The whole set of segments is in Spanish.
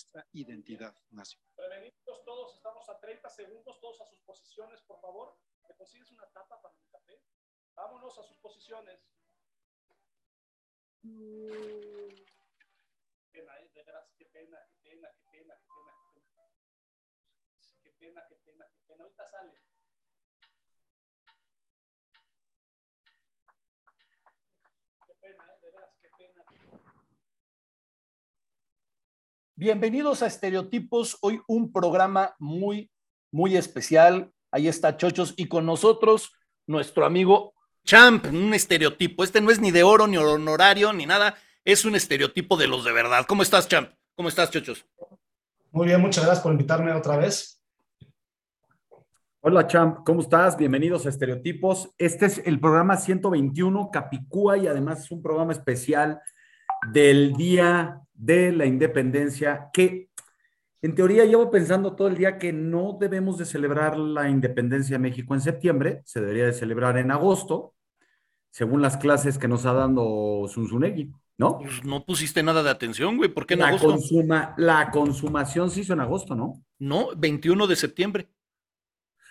nuestra identidad nacional. Prevenidos todos, estamos a 30 segundos, todos a sus posiciones, por favor. ¿Me consigues una tapa para mi café? Vámonos a sus posiciones. Qué pena, ¿eh? qué pena, qué pena, qué pena, qué pena, qué pena. Qué pena, qué pena, qué pena. Ahorita sale. Qué pena, ¿eh? de veras, qué pena. Bienvenidos a Estereotipos, hoy un programa muy, muy especial. Ahí está Chochos y con nosotros nuestro amigo Champ, un estereotipo. Este no es ni de oro, ni honorario, ni nada. Es un estereotipo de los de verdad. ¿Cómo estás, Champ? ¿Cómo estás, Chochos? Muy bien, muchas gracias por invitarme otra vez. Hola Champ, ¿cómo estás? Bienvenidos a Estereotipos. Este es el programa 121, Capicúa, y además es un programa especial del Día de la Independencia, que en teoría llevo pensando todo el día que no debemos de celebrar la independencia de México en septiembre, se debería de celebrar en agosto, según las clases que nos ha dado Zunzunegui, ¿no? Pues no pusiste nada de atención, güey. ¿Por qué en la, agosto? consuma, la consumación se hizo en agosto, ¿no? No, 21 de septiembre.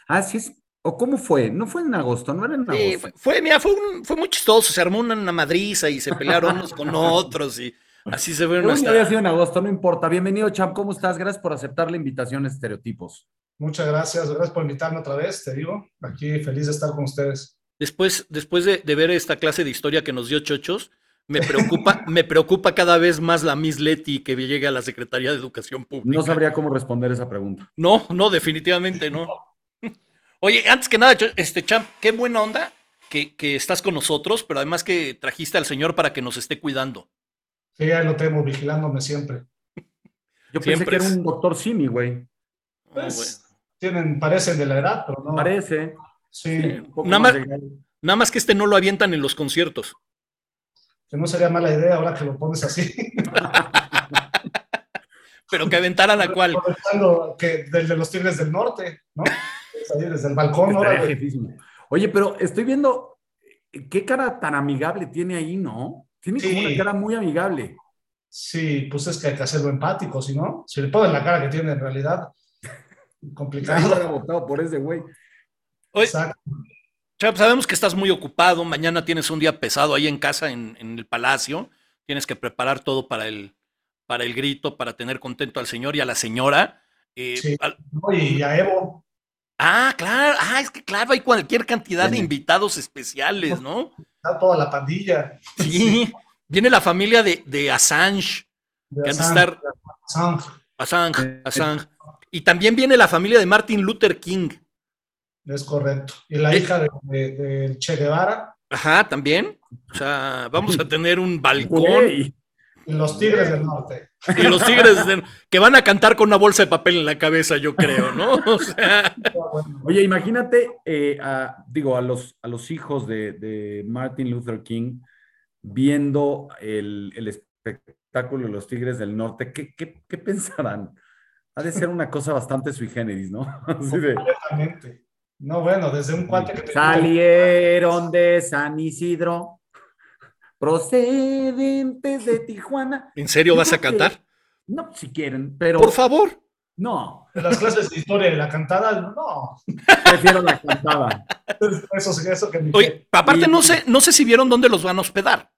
Ah, sí es. ¿O cómo fue? No fue en agosto, no era en agosto. Sí, fue, fue, mira, fue, un- fue muy chistoso. Se armó una, una madriza y se pelearon unos con otros y así se fueron hasta... había sido en agosto, no importa. Bienvenido, Champ. ¿Cómo estás? Gracias por aceptar la invitación a Estereotipos. Muchas gracias, gracias por invitarme otra vez, te digo. Aquí feliz de estar con ustedes. Después, después de, de ver esta clase de historia que nos dio Chochos, me preocupa, me preocupa cada vez más la Miss Leti que llegue a la Secretaría de Educación Pública. No sabría cómo responder esa pregunta. No, no, definitivamente no. Oye, antes que nada, este Champ, qué buena onda que, que estás con nosotros, pero además que trajiste al señor para que nos esté cuidando. Sí, ahí lo tengo vigilándome siempre. Yo pensé Siempre que era es- un doctor Simi, güey. Oh, Pues, tienen, parecen de la edad, pero no. Parece. Sí, Nada más. Nada que este no lo avientan en los conciertos. que no sería mala idea ahora que lo pones así. Pero que aventaran a cuál. Que del de los Tigres del Norte, ¿no? Ahí desde el balcón, ahora. Oye, pero estoy viendo eh, qué cara tan amigable tiene ahí, ¿no? Tiene como Sí. una cara muy amigable. Sí, pues es que hay que hacerlo empático, si no, si le ponen la cara que tiene en realidad, complicado. hubiera votado por ese güey. Oye, Exacto. Sabemos que estás muy ocupado. Mañana tienes un día pesado ahí en casa, en, en el palacio. Tienes que preparar todo para el, para el grito, para tener contento al señor y a la señora. Eh, Sí. al- ¿no? Y a Evo, ah, claro. Ah, es que claro, hay cualquier cantidad de invitados especiales, ¿no? Está toda la pandilla. Sí. Viene la familia de, de Assange. De Que han de Assange, estar- Assange, Assange, Eh, Assange. Y también viene la familia de Martin Luther King. es correcto. Y la Eh. hija de, de- de Che Guevara Ajá, también. O sea, vamos a tener un balcón. Los Tigres del Norte. Y los tigres de- que van a cantar con una bolsa de papel en la cabeza, yo creo, ¿no? O sea, Oye, imagínate, eh, a- digo, a los, a los hijos de, de Martin Luther King viendo el, el espectáculo de los Tigres del Norte, ¿qué, qué, qué pensarán? Ha de ser una cosa bastante sui generis, ¿no? Así de, Completamente. No, bueno, desde un cuate que te- salieron de San Isidro, procedentes de Tijuana. ¿en serio vas a cantar? No, si quieren, pero Por favor. no, de las clases de historia y la cantada, no. prefiero la cantada. Eso, eso que Oye, aparte no sé, no sé si vieron dónde los van a hospedar.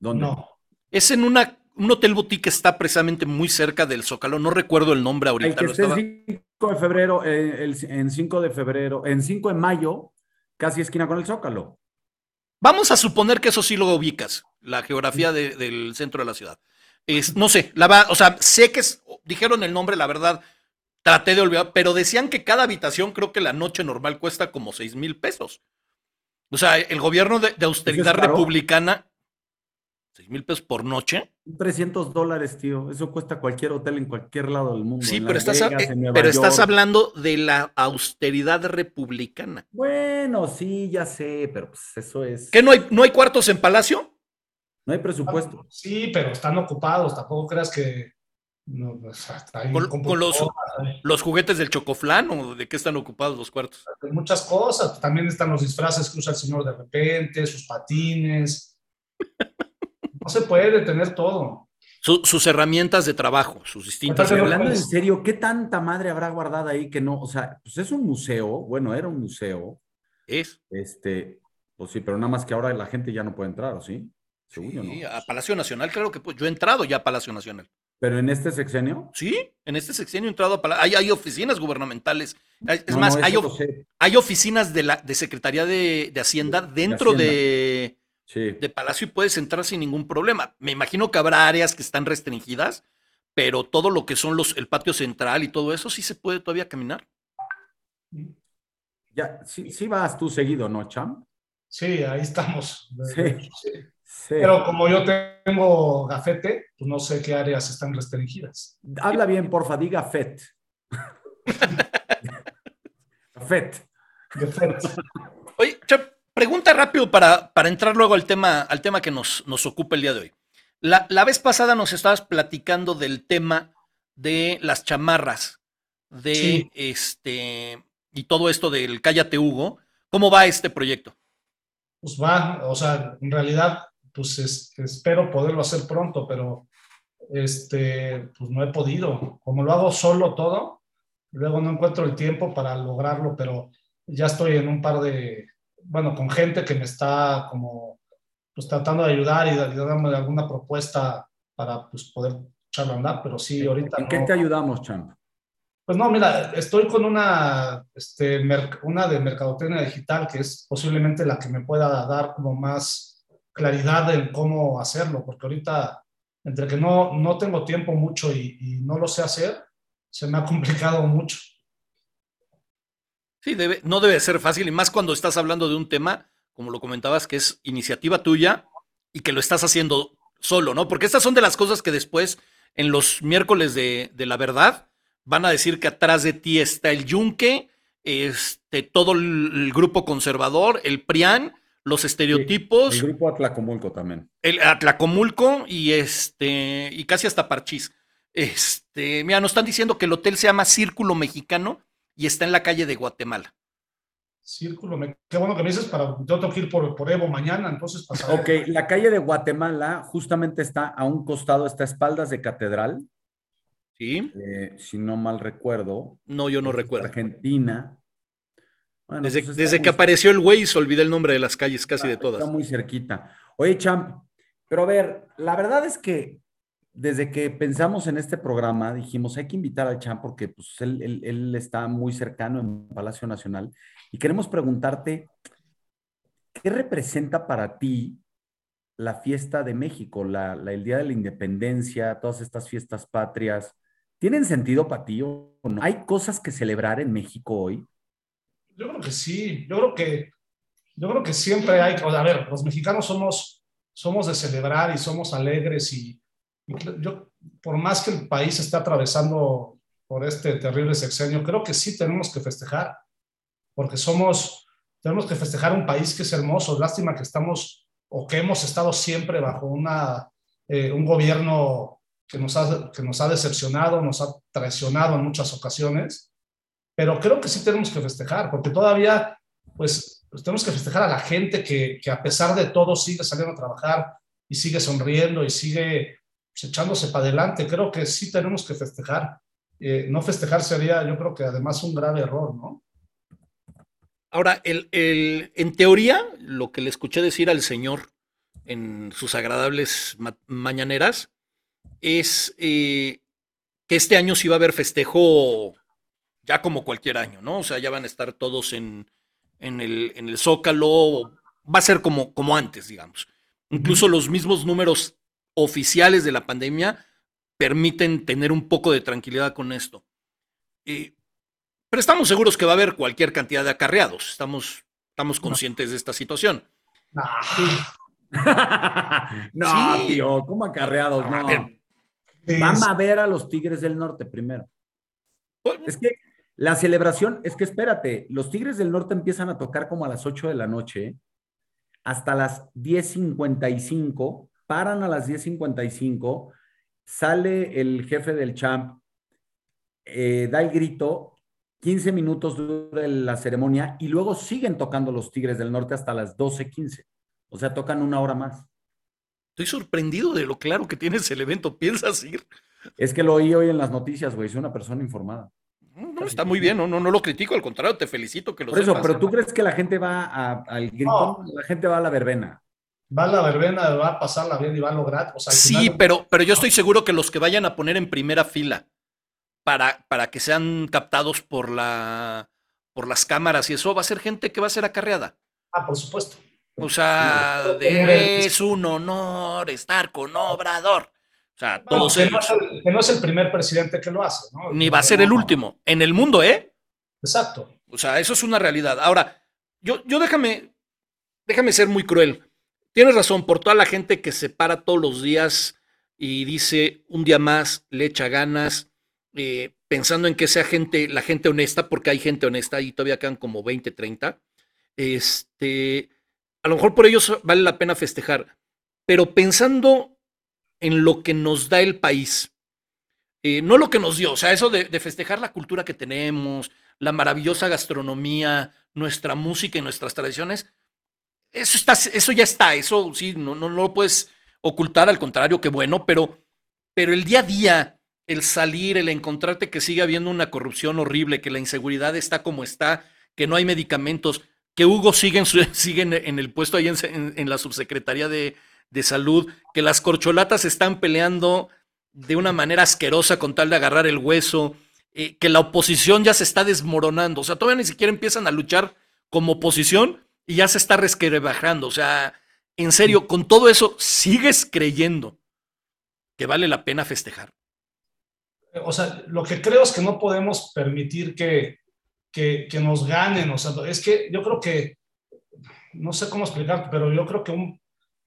¿Dónde? no. Es en una, un hotel boutique que está precisamente muy cerca del Zócalo. No recuerdo el nombre El ahorita. que lo esté estaba- el 5 de febrero, eh, el- en 5 de febrero, en 5 de mayo, casi esquina con el Zócalo. Vamos a suponer que eso sí lo ubicas, la geografía de- del centro de la ciudad. Es, no sé, la va, o sea, sé que es- dijeron el nombre, la verdad, traté de olvidar, pero decían que cada habitación, creo que la noche normal cuesta como seis mil pesos. O sea, el gobierno de, de austeridad republicana, seis mil pesos por noche. 300 dólares, tío. Eso cuesta cualquier hotel en cualquier lado del mundo. Sí, en pero estás, Vegas, eh, pero estás hablando de la austeridad republicana. Bueno, sí, ya sé, pero pues eso es. ¿Qué no hay, no hay cuartos en Palacio? No hay presupuesto. Sí, pero están ocupados, tampoco creas que no, pues, hasta ahí Con- con los- ¿Los juguetes del chocoflán o de qué están ocupados los cuartos? hay muchas cosas. También están los disfraces que usa el señor de repente, sus patines. No se puede tener todo. sus herramientas de trabajo, sus distintas. Pero hablando en serio, ¿qué tanta madre habrá guardada ahí que no? O sea, pues es un museo, bueno, era un museo. Es. Este, pues sí, pero nada más que ahora la gente ya no puede entrar, ¿o sí? sí, a Palacio Nacional, claro que pues, yo he entrado ya a Palacio Nacional. ¿Pero en este sexenio? Sí, en este sexenio he entrado a Palacio. Hay, oficinas gubernamentales. Es más, hay, oficinas de la de Secretaría de, Hacienda dentro de, de, Palacio y puedes entrar sin ningún problema. Me imagino que habrá áreas que están restringidas, pero todo lo que son los, el patio central y todo eso sí se puede todavía caminar. Ya, sí, sí vas tú seguido, ¿no, Cham? Sí, ahí estamos. Sí. Pero como yo tengo gafete, pues no sé qué áreas están restringidas. Habla bien, porfa, diga FET. FET. Oye, pregunta rápido para, para, entrar luego al tema, al tema que nos, nos ocupa el día de hoy. La, la, vez pasada nos estabas platicando del tema de las chamarras, de este, y todo esto del Cállate Hugo. ¿Cómo va este proyecto? Pues va, o sea, en realidad pues espero poderlo hacer pronto, pero este, pues no he podido. Como lo hago solo todo, luego no encuentro el tiempo para lograrlo, pero ya estoy en un par de, bueno, con gente que me está como, pues tratando de ayudar y, darme alguna propuesta para pues, poder andar, pero sí, ahorita. ¿En qué te ayudamos, Champ? Pues no, mira, estoy con una, este, una de mercadotecnia digital que es posiblemente la que me pueda dar como más claridad en cómo hacerlo, porque ahorita, entre que no, no tengo tiempo mucho y, no lo sé hacer, se me ha complicado mucho. Sí, debe, no debe ser fácil, y más cuando estás hablando de un tema, como lo comentabas, que es iniciativa tuya y que lo estás haciendo solo, ¿no? Porque estas son de las cosas que después, en los miércoles de, de la verdad, van a decir que atrás de ti está el Yunque, este, todo el grupo conservador, el PRIAN, los estereotipos. el grupo Atlacomulco también. El Atlacomulco y este, y casi hasta Parchís. Este, mira, nos están diciendo que el hotel se llama Círculo Mexicano y está en la calle de Guatemala. Círculo, qué bueno que me dices para, yo tengo que ir por, por Evo mañana, entonces pasaré. Ok, la calle de Guatemala justamente está a un costado, está a espaldas de Catedral. Sí. Eh, si no mal recuerdo. No, yo no recuerdo. Argentina desde, pues que apareció el güey se olvidó el nombre de las calles, casi de todas. Está muy cerquita. Oye, Champ, pero a ver, la verdad es que desde que pensamos en este programa, dijimos, hay que invitar al Champ porque pues, él, está muy cercano en Palacio Nacional y queremos preguntarte, ¿qué representa para ti la fiesta de México, la, el Día de la Independencia, todas estas fiestas patrias? ¿Tienen sentido para ti o no? ¿Hay cosas que celebrar en México hoy? Yo creo que sí, yo creo que, yo creo que siempre hay, a ver, los mexicanos somos, somos de celebrar y somos alegres y, yo, por más que el país esté atravesando por este terrible sexenio, creo que sí tenemos que festejar, porque somos, tenemos que festejar un país que es hermoso. Lástima que estamos o que hemos estado siempre bajo una, eh, un gobierno que nos, ha, que nos ha decepcionado, nos ha traicionado en muchas ocasiones pero creo que sí tenemos que festejar, porque todavía, pues, pues, tenemos que festejar a la gente que, que, a pesar de todo sigue saliendo a trabajar y sigue sonriendo y sigue pues, echándose para adelante. Creo que sí tenemos que festejar. Eh, no festejar sería, yo creo que además un grave error, ¿no? Ahora, el, el, en teoría, lo que le escuché decir al Señor en sus agradables mañaneras es eh, que este año sí va a haber festejo ya como cualquier año, ¿no? O sea, ya van a estar todos en, en, el, en el Zócalo, va a ser como, como antes, digamos. Incluso los mismos números oficiales de la pandemia permiten tener un poco de tranquilidad con esto. pero estamos seguros que va a haber cualquier cantidad de acarreados, estamos, estamos conscientes de esta situación. no, tío, ¿cómo acarreados? No. Vamos a ver a los Tigres del Norte primero. Pues, es que la celebración, es que espérate, los Tigres del Norte empiezan a tocar como a las 8 de la noche, hasta las 10.55, paran a las 10.55, sale el jefe del champ, eh, da el grito, 15 minutos dura la ceremonia y luego siguen tocando los Tigres del Norte hasta las 12.15. O sea, tocan una hora más. Estoy sorprendido de lo claro que tienes el evento. ¿Piensas ir? Es que lo oí hoy en las noticias, güey. Soy una persona informada. No, está muy bien, no, no, no lo critico, al contrario, te felicito que lo Por eso, pero tú crees que la gente va al gritón, la gente va a la verbena. Va a la verbena, va a pasarla bien y va a lograr. O sea, sí, pero, pero yo estoy seguro que los que vayan a poner en primera fila para, para que sean captados por la por las cámaras y eso va a ser gente que va a ser acarreada. Ah, por supuesto. O sea, es un honor estar con Obrador. O sea, todos que, no es el, que no es el primer presidente que lo hace, ¿no? Ni va a ser el último. En el mundo, ¿eh? Exacto. O sea, eso es una realidad. Ahora, yo, yo déjame, déjame ser muy cruel. Tienes razón, por toda la gente que se para todos los días y dice un día más, le echa ganas, eh, pensando en que sea gente, la gente honesta, porque hay gente honesta y todavía quedan como 20, 30. Este, a lo mejor por ellos vale la pena festejar, pero pensando en lo que nos da el país, eh, no lo que nos dio, o sea, eso de, festejar la cultura que tenemos, la maravillosa gastronomía, nuestra música y nuestras tradiciones, eso, está, eso ya está, eso sí, no, no, no lo puedes ocultar, al contrario, que bueno, pero, pero el día a día, el salir, el encontrarte que sigue habiendo una corrupción horrible, que la inseguridad está como está, que no hay medicamentos, que Hugo sigue en, sigue en, el puesto ahí en, la subsecretaría de, salud, que las corcholatas están peleando de una manera asquerosa con tal de agarrar el hueso, eh, que la oposición ya se está desmoronando, o sea, todavía ni siquiera empiezan a luchar como oposición y ya se está resquebrajando, o sea, en serio, con todo eso, ¿sigues creyendo que vale la pena festejar? O sea, lo que creo es que no podemos permitir que, que, nos ganen. O sea, es que yo creo que, no sé cómo explicar, pero yo creo que un,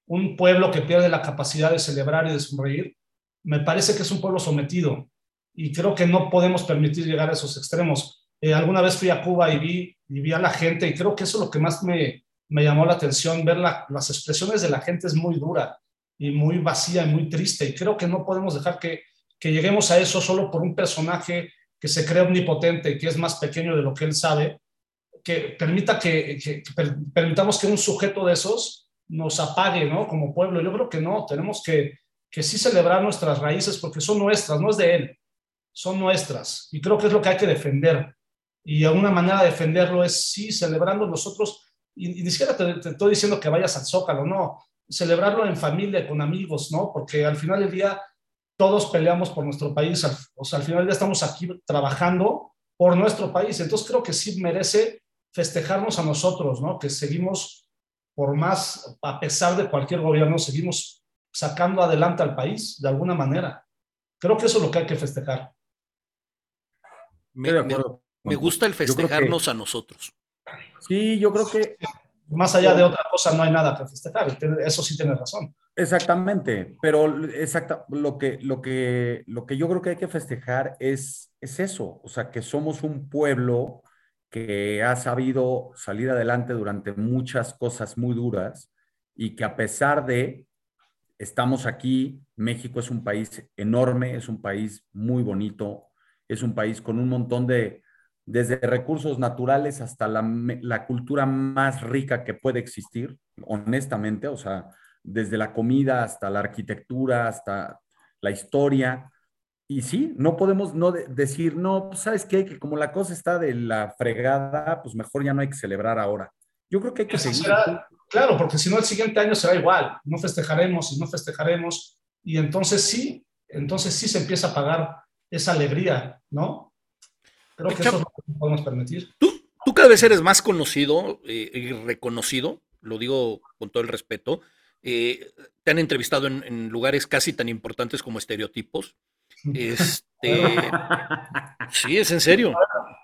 un pueblo que pierde la capacidad de celebrar y de sonreír, me parece que es un pueblo sometido. Y creo que no podemos permitir llegar a esos extremos. Eh, alguna vez fui a Cuba y vi, y vi a la gente y creo que eso es lo que más me, me llamó la atención. Ver las expresiones de la gente es muy dura y muy vacía y muy triste. Y creo que no podemos dejar que, que lleguemos a eso solo por un personaje que se cree omnipotente y que es más pequeño de lo que él sabe, que permita que, permitamos que un sujeto de esos nos apague, ¿no? Como pueblo. Yo creo que no, tenemos que, que sí celebrar nuestras raíces porque son nuestras, no es de él, son nuestras. Y creo que es lo que hay que defender. Y una manera de defenderlo es sí, celebrando nosotros, y, ni siquiera te, te, estoy diciendo que vayas al zócalo, no, celebrarlo en familia, con amigos, ¿no? Porque al final del día todos peleamos por nuestro país, o sea, al final ya estamos aquí trabajando por nuestro país, entonces creo que sí merece festejarnos a nosotros, ¿no? Que seguimos, por más, a pesar de cualquier gobierno, seguimos sacando adelante al país de alguna manera. Creo que eso es lo que hay que festejar. Me, gusta el festejarnos a nosotros. Sí, yo creo que... Más allá de otra cosa, no hay nada que festejar. Eso sí tienes razón. Exactamente, pero exacta, lo, que, lo, que, lo que yo creo que hay que festejar es, es eso, o sea, que somos un pueblo que ha sabido salir adelante durante muchas cosas muy duras y que a pesar de, estamos aquí, México es un país enorme, es un país muy bonito, es un país con un montón de, desde recursos naturales hasta la, la cultura más rica que puede existir, honestamente, o sea, desde la comida hasta la arquitectura, hasta la historia. Y sí, no podemos no decir, no, pues, ¿sabes qué? Que como la cosa está de la fregada, pues mejor ya no hay que celebrar ahora. Yo creo que hay que seguir. claro, porque si no el siguiente año será igual, no festejaremos y no festejaremos. Y entonces sí, entonces sí se empieza a pagar esa alegría, ¿no? Creo que eso es lo podemos permitir. Tú, tú cada vez eres más conocido eh, y reconocido, lo digo con todo el respeto, eh, te han entrevistado en, lugares casi tan importantes como estereotipos. Este, sí, es en serio.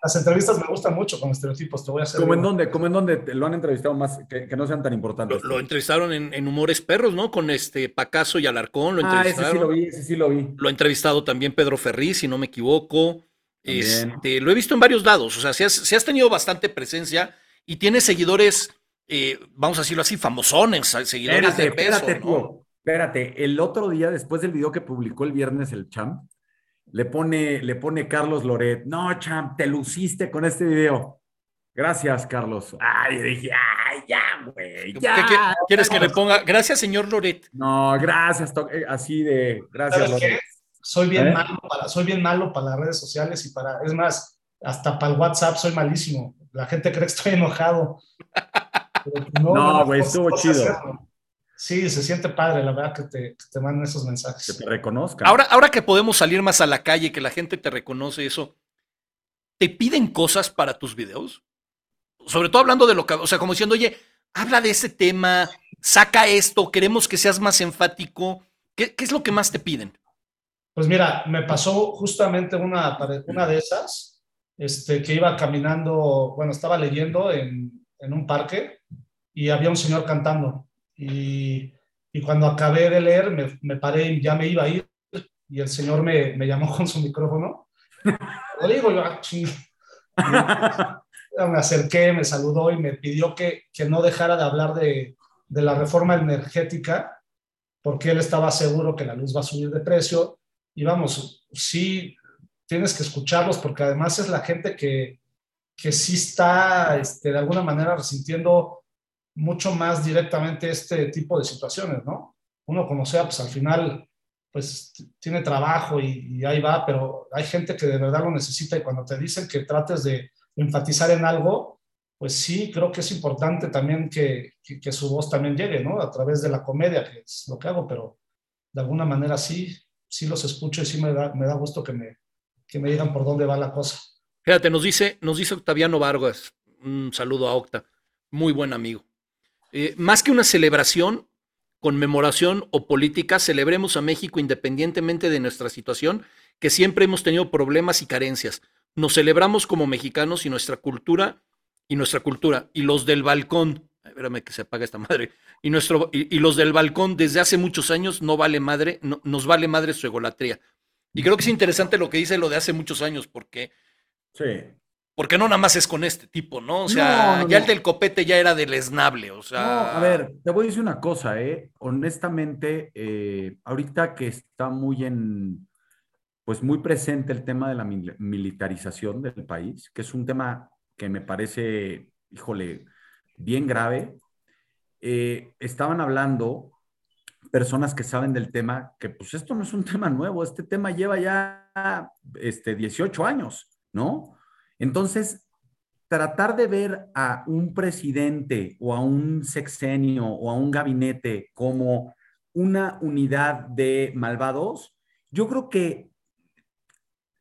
Las entrevistas me gustan mucho con estereotipos, te voy a hacer. ¿Cómo en dónde? ¿Cómo en dónde lo han entrevistado más que, no sean tan importantes? Lo, entrevistaron en, Humores Perros, ¿no? Con este Pacaso y Alarcón. Lo ah, ese sí lo vi, ese sí lo vi. Lo ha entrevistado también Pedro Ferri, si no me equivoco. Este, lo he visto en varios lados. O sea, si has, has tenido bastante presencia y tiene seguidores eh, vamos a decirlo así, famosones, seguidores espérate, de peso, Espérate, tío, espérate. El otro día, después del video que publicó el viernes el Champ, le pone, le pone Carlos Loret, no, Champ, te luciste con este video. Gracias, Carlos. Ay, dije, ay, ya, güey. ¿Qué- Ya. qué- ¿Quieres que le ponga? Gracias, señor Loret. No, gracias, eh, así de, gracias. Loret. Soy bien ¿Eh? malo para, soy bien malo para las redes sociales y para, es más, hasta para el WhatsApp soy malísimo. La gente cree que estoy enojado. Pues No, no, güey, no, estuvo sé chido. hacerlo. Sí, se siente padre, la verdad, que te, que te manden esos Que mensajes. te reconozcan. Ahora, ahora que podemos salir más a la calle, que la gente te reconoce eso, ¿te piden cosas para tus videos? Sobre todo hablando de lo que, o sea, como diciendo, oye, habla de ese tema, saca esto, queremos que seas más enfático. ¿Qué, qué es lo que más te piden? Pues mira, me pasó justamente una, una de esas, este, que iba caminando, bueno, estaba leyendo en, en un parque y había un señor cantando. Y, y cuando acabé de leer, me, me, paré y ya me iba a ir. Y el señor me, me llamó con su micrófono. Lo digo yo, ah, me acerqué, me saludó y me pidió que, que no dejara de hablar de, de la reforma energética, porque él estaba seguro que la luz va a subir de precio y vamos, sí, tienes que escucharlos porque además es la gente que, que sí está este, de alguna manera resintiendo mucho más directamente este tipo de situaciones, ¿no? Uno como sea, pues al final, pues tiene trabajo y, y ahí va, pero hay gente que de verdad lo necesita y cuando te dicen que trates de enfatizar en algo, pues sí, creo que es importante también que, que, que su voz también llegue, ¿no? A través de la comedia, que es lo que hago, pero de alguna manera sí, sí los escucho y sí me da, me da gusto que me, que me digan por dónde va la cosa. Fíjate, nos dice, nos dice Octaviano Vargas, un saludo a Octa, muy buen amigo. Eh, más que una celebración, conmemoración o política, celebremos a México independientemente de nuestra situación, que siempre hemos tenido problemas y carencias. Nos celebramos como mexicanos y nuestra cultura, y nuestra cultura, y los del balcón, espérame que se apaga esta madre, y, nuestro, y, y los del balcón desde hace muchos años no vale madre, no, nos vale madre su egolatría. Y creo que es interesante lo que dice lo de hace muchos años, porque Sí. porque no nada más es con este tipo, ¿no? O sea, No, no, ya el del copete ya era deleznable, o sea. No, a ver, te voy a decir una cosa, ¿eh? Honestamente, eh, ahorita que está muy en, pues muy presente el tema de la mil- militarización del país, que es un tema que me parece, híjole, bien grave, eh, estaban hablando personas que saben del tema, que pues esto no es un tema nuevo, este tema lleva ya este, 18 años, ¿no? Entonces, tratar de ver a un presidente o a un sexenio o a un gabinete como una unidad de malvados, yo creo que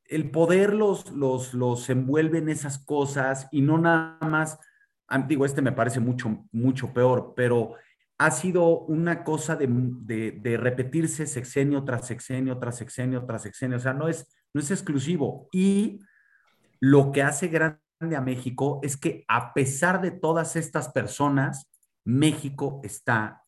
el poder los, los, los envuelve en esas cosas y no nada más, digo, este me parece mucho, mucho peor, pero ha sido una cosa de, de, de repetirse sexenio tras sexenio, tras sexenio, tras sexenio, o sea, no es, no es exclusivo. Y lo que hace grande a México es que a pesar de todas estas personas, México está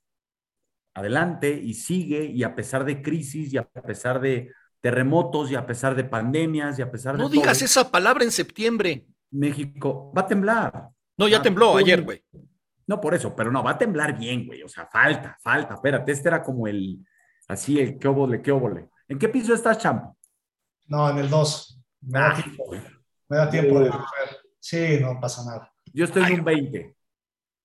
adelante y sigue, y a pesar de crisis, y a pesar de terremotos, y a pesar de pandemias, y a pesar no de digas todo, esa palabra en septiembre. México va a temblar. No, ya Ah, tembló ayer, güey. No, por eso, pero no, va a temblar bien, güey. O sea, falta, falta. Espérate, este era como el, así, el qué óvole, qué óvole. ¿En qué piso estás, Champ? No, en el 2. Me da Ah, tiempo, me da tiempo de Uh. coger. Sí, no pasa nada. Yo estoy en un 20.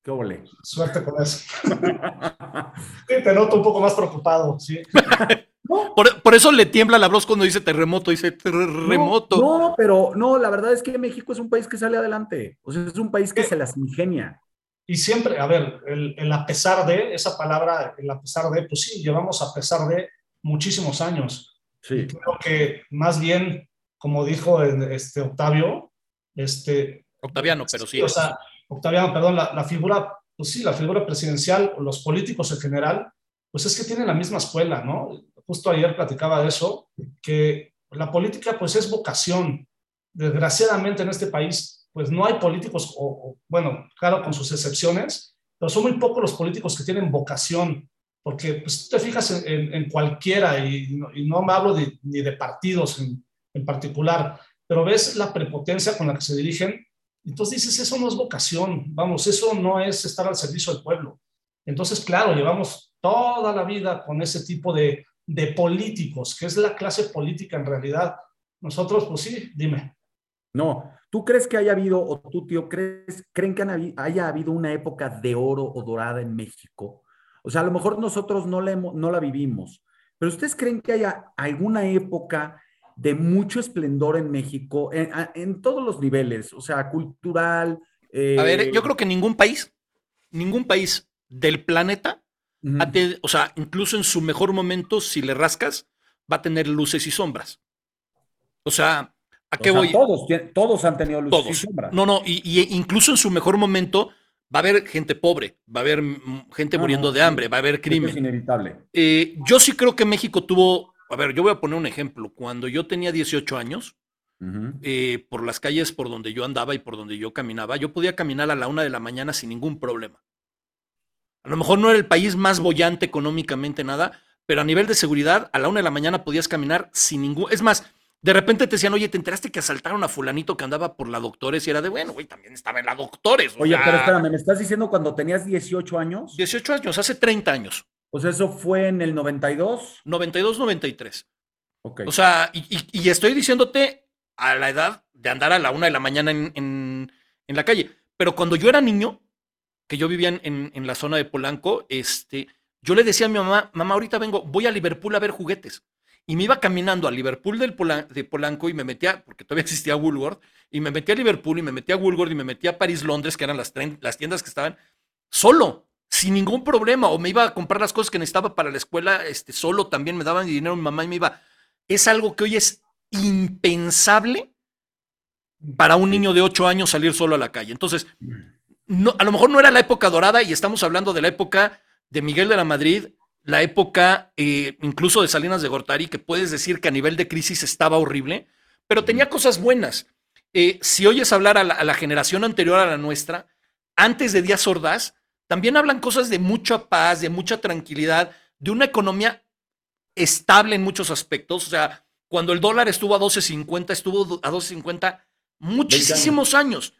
¿Qué óvole? Suerte con eso. Sí, te noto un poco más preocupado, sí. Por, por eso le tiembla la voz cuando dice terremoto, dice terremoto. No, no, pero no, la verdad es que México es un país que sale adelante. O sea, es un país que se las ingenia. Y siempre, a ver, el, el a pesar de, esa palabra, el a pesar de, pues sí, llevamos a pesar de muchísimos años. Sí. Creo que más bien, como dijo el- este Octavio, este, Octaviano, pero sí. o sea, Octaviano, perdón, la, la figura, pues sí, la figura presidencial, o los políticos en general, pues es que tienen la misma escuela, ¿no? Justo ayer platicaba de eso, que la política pues es vocación. Desgraciadamente en este país, pues no hay políticos, o, o, bueno, claro, con sus excepciones, pero son muy pocos los políticos que tienen vocación, porque pues tú te fijas en, en- en cualquiera, y, no- y no me hablo de- ni de partidos en, en particular, pero ves la prepotencia con la que se dirigen, entonces dices, eso no es vocación, vamos, eso no es estar al servicio del pueblo. Entonces, claro, llevamos toda la vida con ese tipo de, de políticos, que es la clase política en realidad. Nosotros, pues sí, dime. No, ¿Tú crees que haya habido, o tú, tío, crees, creen que haya habido una época de oro o dorada en México? O sea, a lo mejor nosotros no la, no la vivimos, pero ¿ustedes creen que haya alguna época de mucho esplendor en México, en, todos los niveles, o sea, cultural? a ver, yo eh, creo que ningún país, ningún país del planeta, o sea, incluso en su mejor momento, si le rascas, va a tener luces y sombras. O sea, ¿A qué voy? Todos, todos han tenido luz y sombra. No, no, y, incluso en su mejor momento va a haber gente pobre, va a haber gente muriendo de hambre, va a haber crimen. Es inevitable. Eh, yo sí creo que México tuvo, a ver, yo voy a poner un ejemplo. Cuando yo tenía 18 años, eh, por las calles por donde yo andaba y por donde yo caminaba, yo podía caminar a la una de la mañana sin ningún problema. A lo mejor no era el país más bollante económicamente, nada, pero a nivel de seguridad, a la una de la mañana podías caminar sin ningún. Es más, de repente te decían, oye, ¿te enteraste que asaltaron a fulanito que andaba por la Doctores? Y era de, bueno, güey, también estaba en la Doctores. Oye, pero espérame, ¿me estás diciendo cuando tenías 18 años? 18 años, hace 30 años. Pues eso fue en el 92. 92, 93. Ok. O sea, y, estoy diciéndote a la edad de andar a la una de la mañana en, la calle. Pero cuando yo era niño, que yo vivía en, en la zona de Polanco, este, yo le decía a mi mamá, mamá, ahorita vengo, voy a Liverpool a ver juguetes y me iba caminando a Liverpool del de Polanco y me metía, porque todavía existía Woolworth, y me metía a Liverpool y me metía a Woolworth y me metía a París, Londres, que eran las, las tiendas que estaban, solo, sin ningún problema, o me iba a comprar las cosas que necesitaba para la escuela, este, solo también me daban dinero mi mamá y me iba. Es algo que hoy es impensable para un niño de 8 años salir solo a la calle. Entonces, no, a lo mejor no era la época dorada y estamos hablando de la época de Miguel de la Madrid, la época eh, incluso de Salinas de Gortari, que puedes decir que a nivel de crisis estaba horrible, pero tenía cosas buenas. Eh, si oyes hablar a la, generación anterior a la nuestra, antes de Díaz Ordaz, también hablan cosas de mucha paz, de mucha tranquilidad, de una economía estable en muchos aspectos. O sea, cuando el dólar estuvo a 12.50, estuvo a 12.50 muchísimos años.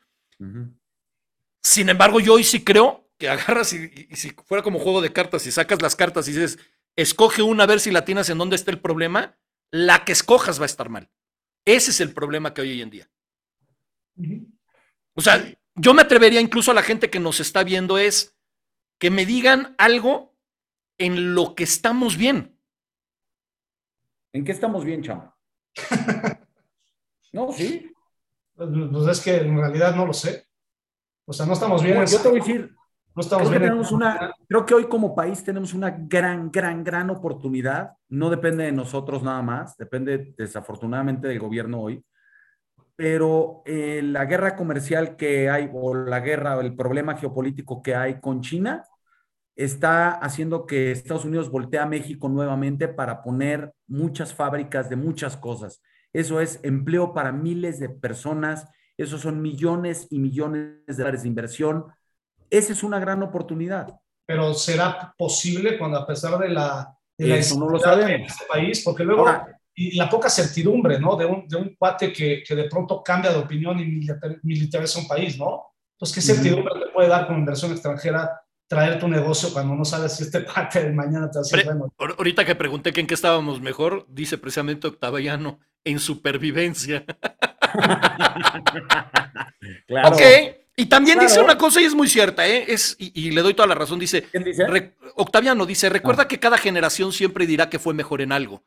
Sin embargo, yo hoy sí creo que agarras y, si fuera como juego de cartas y sacas las cartas y dices, escoge una a ver si la tienes en dónde está el problema, la que escojas va a estar mal. Ese es el problema que hay hoy en día. O sea, yo me atrevería incluso a la gente que nos está viendo es que me digan algo en lo que estamos bien. ¿En qué estamos bien, chamo? no, sí. Pues, pues, es que en realidad no lo sé. O sea, no estamos bien. yo te voy a decir, creo, que tenemos una, creo que hoy como país tenemos una gran, gran, gran oportunidad. No depende de nosotros nada más, depende desafortunadamente del gobierno hoy. Pero eh, la guerra comercial que hay, o la guerra, o el problema geopolítico que hay con China, está haciendo que Estados Unidos voltee a México nuevamente para poner muchas fábricas de muchas cosas. Eso es empleo para miles de personas, esos son millones y millones de dólares de inversión esa es una gran oportunidad. Pero será posible cuando a pesar de la, de Eso no lo sabemos. en este país, porque luego y la poca certidumbre, ¿no? De un, de un cuate que, que, de pronto cambia de opinión y militariza un país, ¿no? Entonces, ¿qué certidumbre te puede dar con inversión extranjera traer tu negocio cuando no sabes si este cuate de mañana te hace bueno? Ahorita que pregunté que en qué estábamos mejor, dice precisamente Octaviano, en supervivencia. claro. Ok, y también dice una cosa y es muy cierta, ¿eh? Es, y, le doy toda la razón, dice, Octaviano dice, recuerda ah. que cada generación siempre dirá que fue mejor en algo.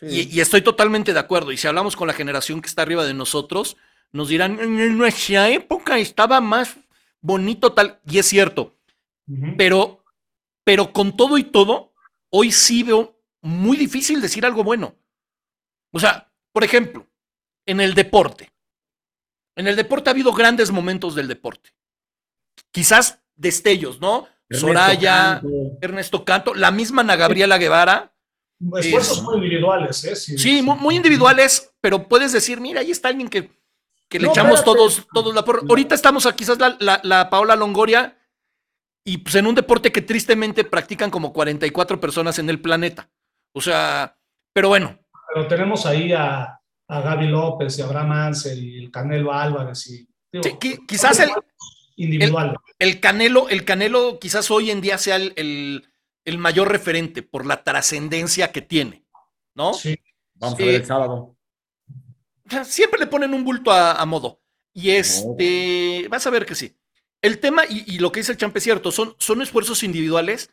Y, estoy totalmente de acuerdo. Y si hablamos con la generación que está arriba de nosotros, nos dirán, en nuestra época estaba más bonito tal. Y es cierto. Pero, pero con todo y todo, hoy sí veo muy difícil decir algo bueno. O sea, por ejemplo, en el deporte. En el deporte ha habido grandes momentos del deporte. Quizás destellos, ¿no? Soraya, Ernesto Canto, la misma Ana Gabriela Guevara. Esfuerzos muy individuales, ¿eh? Sí, muy, individuales, pero puedes decir, mira, ahí está alguien que, le echamos todos, todos la Ahorita estamos a quizás la, la, Paola Longoria y pues en un deporte que tristemente practican como 44 personas en el planeta. O sea, pero bueno. Pero tenemos ahí a, a Gaby López y Abraham Ansel y el Canelo Álvarez y quizás el individual. El, Canelo, el Canelo quizás hoy en día sea el, mayor referente por la trascendencia que tiene, ¿no? Sí. Vamos a ver el sábado. Siempre le ponen un bulto a, modo. Y este, vas a ver que sí. El tema, y, lo que dice el champ es cierto, son, son esfuerzos individuales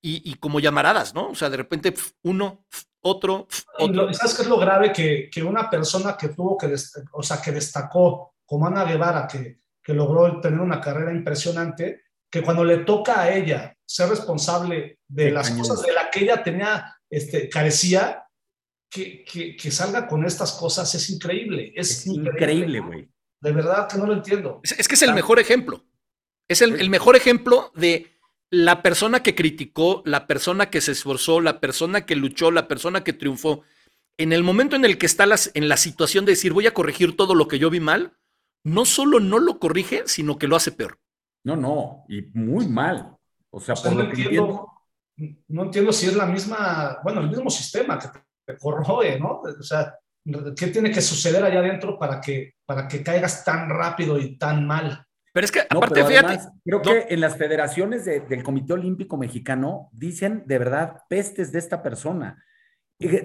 y, como llamaradas, ¿no? O sea, de repente uno, otro, otro. ¿Sabes qué es lo grave? Que, que una persona que tuvo que, o sea, que destacó, como Ana Guevara, que, que logró tener una carrera impresionante, que cuando le toca a ella ser responsable de las cosas de las que ella tenía, este, carecía, que, que, salga con estas cosas es increíble. Es, increíble, güey. De verdad que no lo entiendo. Es, que es el mejor ejemplo. Es el, el mejor ejemplo de la persona que criticó, la persona que se esforzó, la persona que luchó, la persona que triunfó, en el momento en el que está en la situación de decir voy a corregir todo lo que yo vi mal, no solo no lo corrige, sino que lo hace peor. No, no, y muy mal. O sea, por lo que entiendo, no entiendo si es la misma, bueno, el mismo sistema que te corroe, ¿no? O sea, ¿qué tiene que suceder allá adentro para que, para que caigas tan rápido y tan mal? Pero es que, aparte, fíjate. Creo que en las federaciones del Comité Olímpico Mexicano dicen de verdad pestes de esta persona.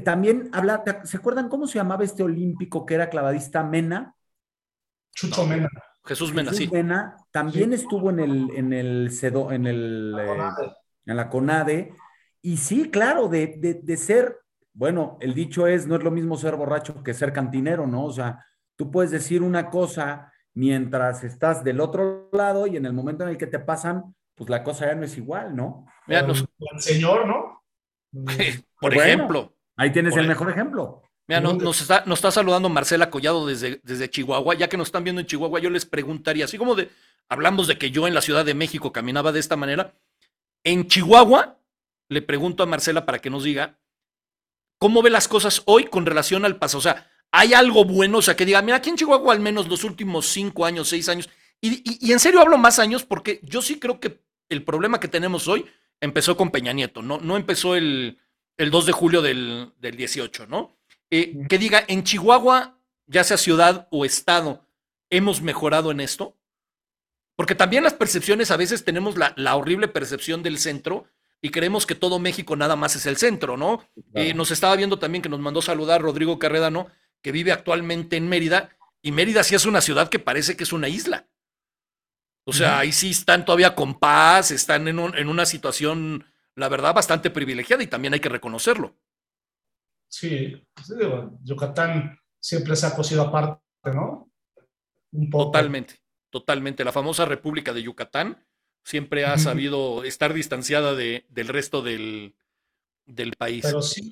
también habla, ¿se acuerdan cómo se llamaba este olímpico que era clavadista Mena? Chucho Mena. Jesús Mena, sí. Mena también estuvo en el, en el, cedo, en el, eh, en la CONADE. Y sí, claro, de, de, de ser, bueno, el dicho es, no es lo mismo ser borracho que ser cantinero, ¿no? O sea, tú puedes decir una cosa mientras estás del otro lado y en el momento en el que te pasan, pues la cosa ya no es igual, ¿no? Mira, el señor, ¿no? Por ejemplo. Ahí tienes el mejor ejemplo. Mira, nos, está, nos está saludando Marcela Collado desde, desde Chihuahua. Ya que nos están viendo en Chihuahua, yo les preguntaría, así como de, hablamos de que yo en la Ciudad de México caminaba de esta manera, en Chihuahua, le pregunto a Marcela para que nos diga, ¿cómo ve las cosas hoy con relación al pasado? O sea, hay algo bueno, o sea, que diga, mira, aquí en Chihuahua al menos los últimos cinco años, seis años, y, en serio hablo más años porque yo sí creo que el problema que tenemos hoy empezó con Peña Nieto, no, no empezó el, el 2 de julio del, del 18, ¿no? Eh, que diga, en Chihuahua, ya sea ciudad o estado, hemos mejorado en esto. Porque también las percepciones, a veces tenemos la, la horrible percepción del centro y creemos que todo México nada más es el centro, ¿no? Eh, nos estaba viendo también que nos mandó saludar Rodrigo Carredano, que vive actualmente en Mérida, y Mérida sí es una ciudad que parece que es una isla. O sea, ahí sí están todavía con paz, están en, en, una situación, la verdad, bastante privilegiada y también hay que reconocerlo. Sí, pues, Yucatán siempre se ha cosido aparte, ¿no? Totalmente, totalmente. La famosa República de Yucatán siempre ha sabido estar distanciada de, del resto del, del país. Pero sí,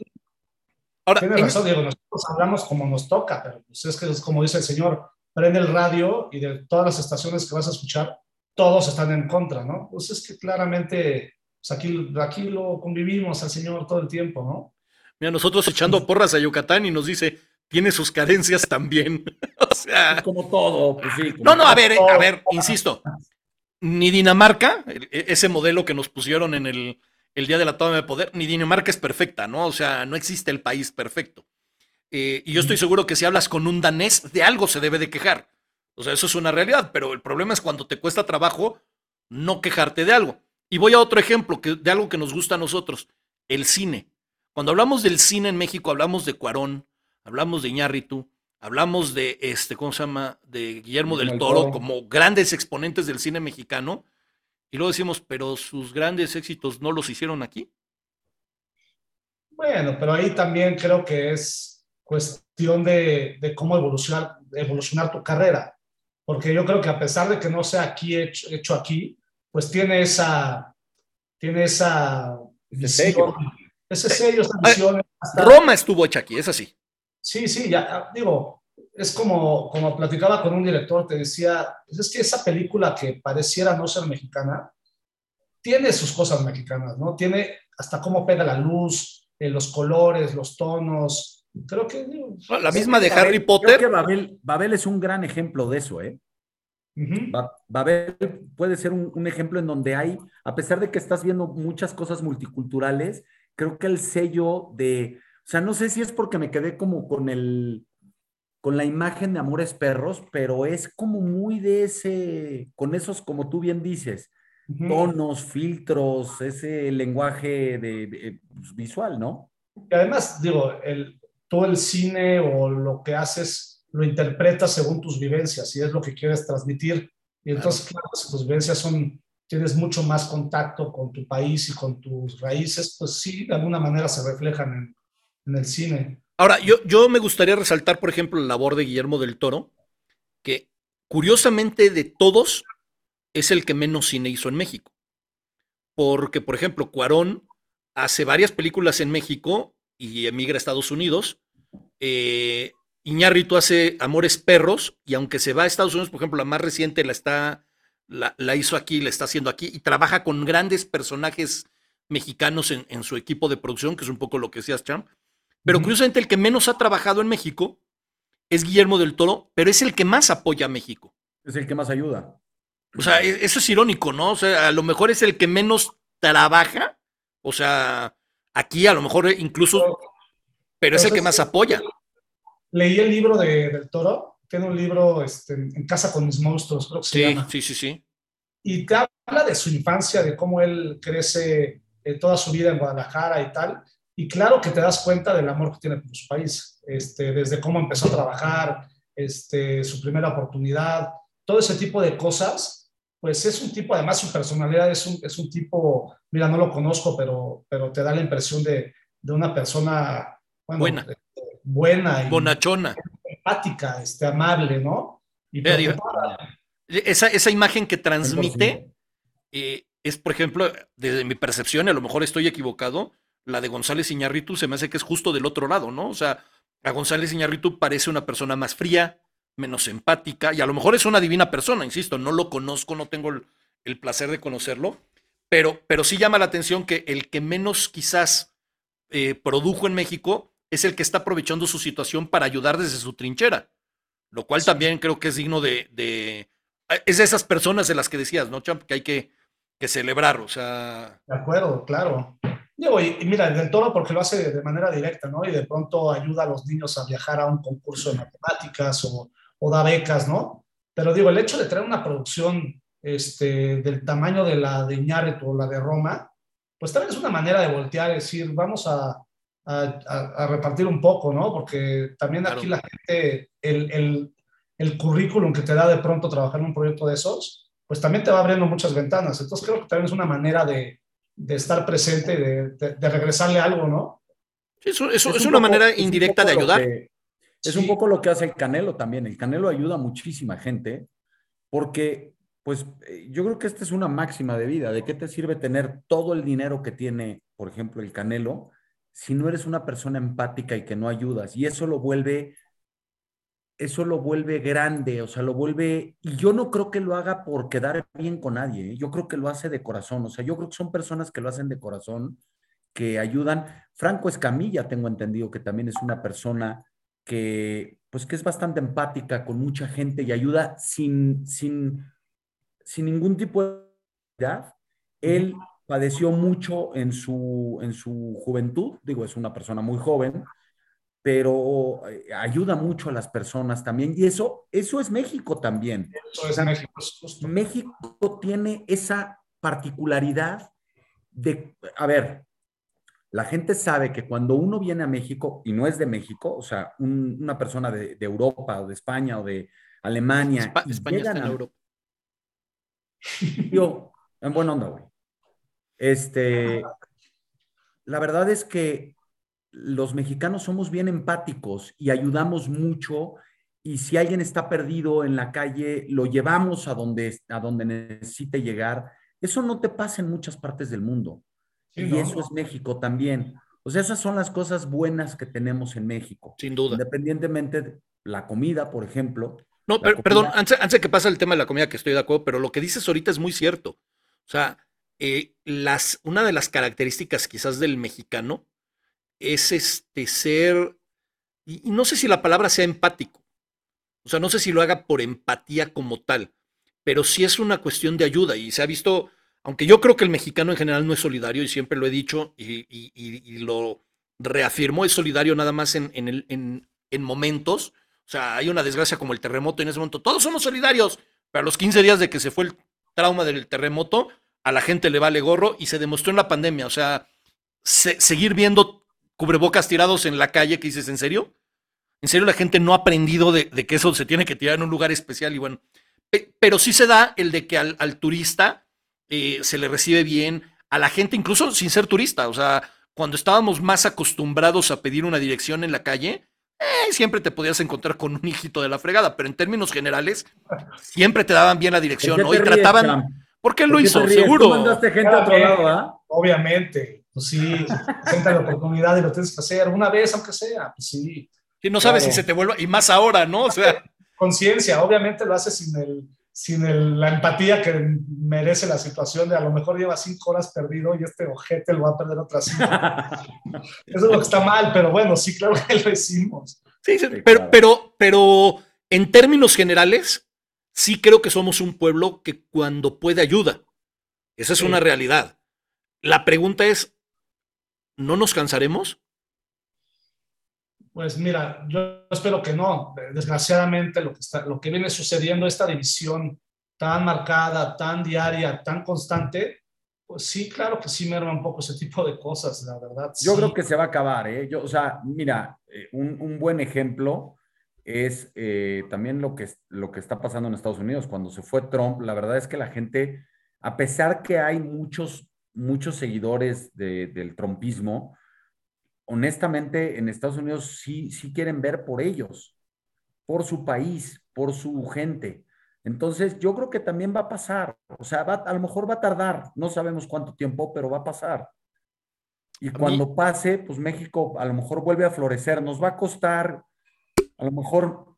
Ahora, Tiene razón, Diego, nosotros hablamos como nos toca, pero pues es que es como dice el señor, prende el radio y de todas las estaciones que vas a escuchar, todos están en contra, ¿no? Pues es que claramente, pues aquí, aquí lo convivimos al señor todo el tiempo, ¿no? Mira, nosotros echando porras a Yucatán y nos dice, tiene sus carencias también. o sea. Como todo, pues sí. no, no, a ver, a ver, insisto. Ni Dinamarca, e, ese modelo que nos pusieron en el, el día de la toma de poder, ni Dinamarca es perfecta, ¿no? O sea, no existe el país perfecto. Eh, y yo estoy seguro que si hablas con un danés, de algo se debe de quejar. O sea, eso es una realidad, pero el problema es cuando te cuesta trabajo no quejarte de algo. Y voy a otro ejemplo que, de algo que nos gusta a nosotros, el cine. Cuando hablamos del cine en México, hablamos de Cuarón, hablamos de Iñárritu, hablamos de, este, ¿cómo se llama?, de Guillermo del Toro como grandes exponentes del cine mexicano. Y luego decimos, pero sus grandes éxitos no los hicieron aquí. Bueno, pero ahí también creo que es cuestión de, cómo evolucionar, evolucionar tu carrera. Porque yo creo que a pesar de que no sea aquí hecho, aquí, pues tiene esa, tiene esa visión, ese sello, esa visión. Roma estuvo hecha aquí, es así. Sí, sí, ya digo, es como, como platicaba con un director, te decía, pues es que esa película que pareciera no ser mexicana, tiene sus cosas mexicanas, ¿no? Tiene hasta cómo pega la luz, eh, los colores, los tonos. Creo que... la misma de Harry Potter. Creo que Babel, es un gran ejemplo de eso, ¿eh? Babel puede ser un, un, ejemplo en donde hay, a pesar de que estás viendo muchas cosas multiculturales, creo que el sello de, o sea, no sé si es porque me quedé como con el, con la imagen de Amores Perros, pero es como muy de ese, con esos, como tú bien dices, tonos, filtros, ese lenguaje de, pues, visual, ¿no? Y además, digo, el, todo el cine o lo que haces lo interpretas según tus vivencias y es lo que quieres transmitir. Y entonces, claro, si tus vivencias son, tienes mucho más contacto con tu país y con tus raíces, pues sí, de alguna manera se reflejan en, en el cine. Ahora, yo, yo me gustaría resaltar, por ejemplo, la labor de Guillermo del Toro, que curiosamente de todos es el que menos cine hizo en México. Porque, por ejemplo, Cuarón hace varias películas en México y emigra a Estados Unidos. Eh, Iñárritu hace Amores Perros y aunque se va a Estados Unidos, por ejemplo, la más reciente la está la, la hizo aquí, la está haciendo aquí y trabaja con grandes personajes mexicanos en, en, su equipo de producción, que es un poco lo que decías, Champ. Pero curiosamente el que menos ha trabajado en México es Guillermo del Toro, pero es el que más apoya a México. Es el que más ayuda. O sea, e, eso es irónico, ¿no? O sea, a lo mejor es el que menos trabaja. O sea, aquí a lo mejor incluso, pero, pero es el que más apoya. Leí el libro de, del Toro, tiene un libro este, En casa con mis monstruos, creo que sí, se llama. Sí, sí, sí. Y te habla de su infancia, de cómo él crece eh, toda su vida en Guadalajara y tal. Y claro que te das cuenta del amor que tiene por su país, este, desde cómo empezó a trabajar, este, su primera oportunidad, todo ese tipo de cosas, pues es un tipo, además su personalidad es un, es un tipo, mira, no lo conozco, pero, pero te da la impresión de, de una persona bueno, buena, este, buena y bonachona, empática, este, amable, ¿no? Y Digo, esa, esa imagen que transmite eh, es, por ejemplo, desde mi percepción, a lo mejor estoy equivocado, la de González Iñárritu se me hace que es justo del otro lado, ¿no? O sea, a González Iñárritu parece una persona más fría, menos empática, y a lo mejor es una divina persona, insisto, no lo conozco, no tengo el, el placer de conocerlo, pero, pero sí llama la atención que el que menos quizás eh, produjo en México es el que está aprovechando su situación para ayudar desde su trinchera, lo cual también creo que es digno de, de es de esas personas de las que decías, ¿no, Champ? Que hay que, que celebrar, o sea... De acuerdo, claro. Digo, y, y, mira, del toro porque lo hace de manera directa, ¿no? Y de pronto ayuda a los niños a viajar a un concurso de matemáticas o, o da becas, ¿no? Pero digo, el hecho de traer una producción este, del tamaño de la de Iñárritu o la de Roma, pues también es una manera de voltear, es decir, vamos a, a, a repartir un poco, ¿no? Porque también Claro. aquí la gente, el, el, el currículum que te da de pronto trabajar en un proyecto de esos, pues también te va abriendo muchas ventanas. Entonces creo que también es una manera de, de estar presente de, de, de, regresarle algo, ¿no? Eso, eso es, es, una poco, manera indirecta de ayudar. Que, es sí. un poco lo que hace el Canelo también. El Canelo ayuda a muchísima gente porque, pues, yo creo que esta es una máxima de vida. ¿De qué te sirve tener todo el dinero que tiene, por ejemplo, el Canelo, si no eres una persona empática y que no ayudas? Y eso lo vuelve eso lo vuelve grande, o sea, lo vuelve, y yo no creo que lo haga por quedar bien con nadie, ¿eh? yo creo que lo hace de corazón, o sea, yo creo que son personas que lo hacen de corazón, que ayudan. Franco Escamilla, tengo entendido que también es una persona que, pues, que es bastante empática con mucha gente y ayuda sin, sin, sin ningún tipo de... Él padeció mucho en su, en su juventud, digo, es una persona muy joven, pero eh, ayuda mucho a las personas también. Y eso, eso es México también. Eso es México. Justo. México tiene esa particularidad de, a ver, la gente sabe que cuando uno viene a México y no es de México, o sea, un, una persona de, de, Europa o de España o de Alemania. Espa España está en a, Europa. Yo, en buena onda, güey. Este, la verdad es que los mexicanos somos bien empáticos y ayudamos mucho y si alguien está perdido en la calle, lo llevamos a donde, a donde necesite llegar. Eso no te pasa en muchas partes del mundo. Sí, y no, eso es México también. O sea, esas son las cosas buenas que tenemos en México. Sin duda. Independientemente de la comida, por ejemplo. No, pero, comida... perdón, antes, que pase el tema de la comida, que estoy de acuerdo, pero lo que dices ahorita es muy cierto. O sea, eh, las, una de las características quizás del mexicano es este ser, y, y, no sé si la palabra sea empático, o sea, no sé si lo haga por empatía como tal, pero sí es una cuestión de ayuda y se ha visto, aunque yo creo que el mexicano en general no es solidario y siempre lo he dicho y, y, y lo reafirmo, es solidario nada más en, en, en, en, momentos, o sea, hay una desgracia como el terremoto en ese momento, todos somos solidarios, pero a los 15 días de que se fue el trauma del terremoto, a la gente le vale gorro y se demostró en la pandemia, o sea, se, seguir viendo cubrebocas tirados en la calle, que dices, ¿en serio? En serio, la gente no ha aprendido de, que eso se tiene que tirar en un lugar especial y bueno. pero sí se da el de que al, turista eh, se le recibe bien, a la gente incluso sin ser turista. O sea, cuando estábamos más acostumbrados a pedir una dirección en la calle, eh, siempre te podías encontrar con un hijito de la fregada, pero en términos generales, siempre te daban bien la dirección, ¿no? Y trataban. ¿Por qué lo hizo? Seguro. mandaste gente a otro lado, ¿ah? Obviamente, pues sí, presenta la oportunidad y lo tienes que hacer una vez, aunque sea, pues sí. Y no sabes si se te vuelve, y más ahora, ¿no? O sea. Conciencia, obviamente lo haces sin el, sin la empatía que merece la situación de a lo mejor lleva cinco horas perdido y este ojete lo va a perder otras cinco. Eso es lo que está mal, pero bueno, sí, claro que lo hicimos. Sí, pero, pero, pero en términos generales, sí creo que somos un pueblo que cuando puede ayuda. Esa es una realidad. La pregunta es, ¿no nos cansaremos? Pues mira, yo espero que no. Desgraciadamente lo que, está, lo que viene sucediendo, esta división tan marcada, tan diaria, tan constante, pues sí, claro que sí merma un poco ese tipo de cosas, la verdad. Yo creo que se va a acabar, ¿eh? Yo, o sea, mira, eh, un, un buen ejemplo es eh, también lo que, lo que está pasando en Estados Unidos. Cuando se fue Trump, la verdad es que la gente, a pesar que hay muchos, muchos seguidores del trumpismo, honestamente en Estados Unidos sí, sí quieren ver por ellos, por su país, por su gente. Entonces, yo creo que también va a pasar. O sea, va, a lo mejor va a tardar, no sabemos cuánto tiempo, pero va a pasar. Y cuando pase, pues México a lo mejor vuelve a florecer. Nos va a costar, a lo mejor,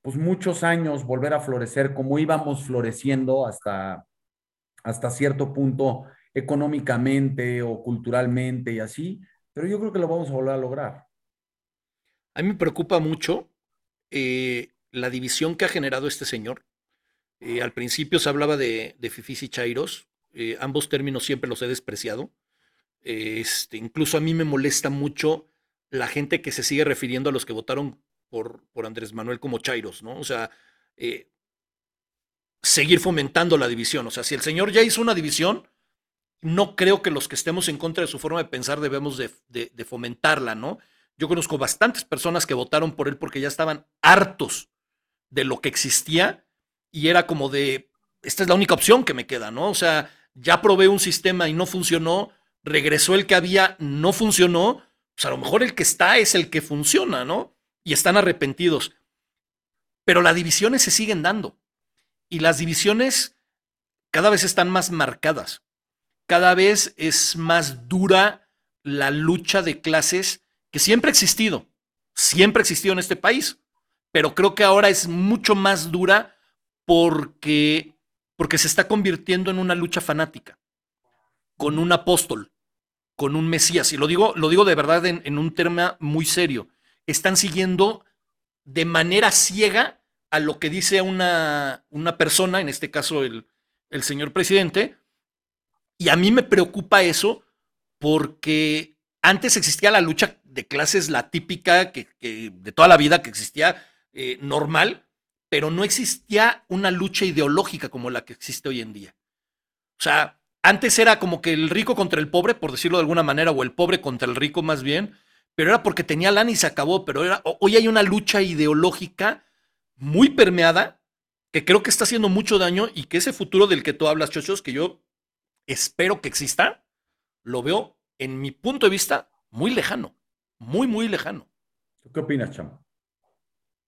pues muchos años volver a florecer como íbamos floreciendo hasta, hasta cierto punto económicamente o culturalmente y así pero yo creo que lo vamos a volver a lograr. A mí me preocupa mucho eh, la división que ha generado este señor. Eh, al principio se hablaba de, de y Chairos, eh, ambos términos siempre los he despreciado. Este, incluso a mí me molesta mucho la gente que se sigue refiriendo a los que votaron por, por Andrés Manuel como Chairos, ¿no? O sea, seguir fomentando la división. O sea, si el señor ya hizo una división, no creo que los que estemos en contra de su forma de pensar debemos de, fomentarla, ¿no? Yo conozco bastantes personas que votaron por él porque ya estaban hartos de lo que existía y era como de, esta es la única opción que me queda, ¿no? O sea, ya probé un sistema y no funcionó, regresó el que había, no funcionó, pues a lo mejor el que está es el que funciona, ¿no? Y están arrepentidos. Pero las divisiones se siguen dando y las divisiones cada vez están más marcadas cada vez es más dura la lucha de clases que siempre ha existido, siempre ha existido en este país, pero creo que ahora es mucho más dura porque, porque se está convirtiendo en una lucha fanática, con un apóstol, con un Mesías, y lo digo, lo digo de verdad en, un tema muy serio, están siguiendo de manera ciega a lo que dice una, una persona, en este caso el, el señor presidente, y a mí me preocupa eso porque antes existía la lucha de clases, la típica que, de toda la vida que existía eh, normal, pero no existía una lucha ideológica como la que existe hoy en día. O sea, antes era como que el rico contra el pobre, por decirlo de alguna manera, o el pobre contra el rico más bien, pero era porque tenía lana y se acabó, pero era, hoy hay una lucha ideológica muy permeada que creo que está haciendo mucho daño y que ese futuro del que tú hablas, Chochos, que yo espero que exista, lo veo, en mi punto de vista, muy lejano, muy, muy lejano. ¿Qué opinas, Chamo?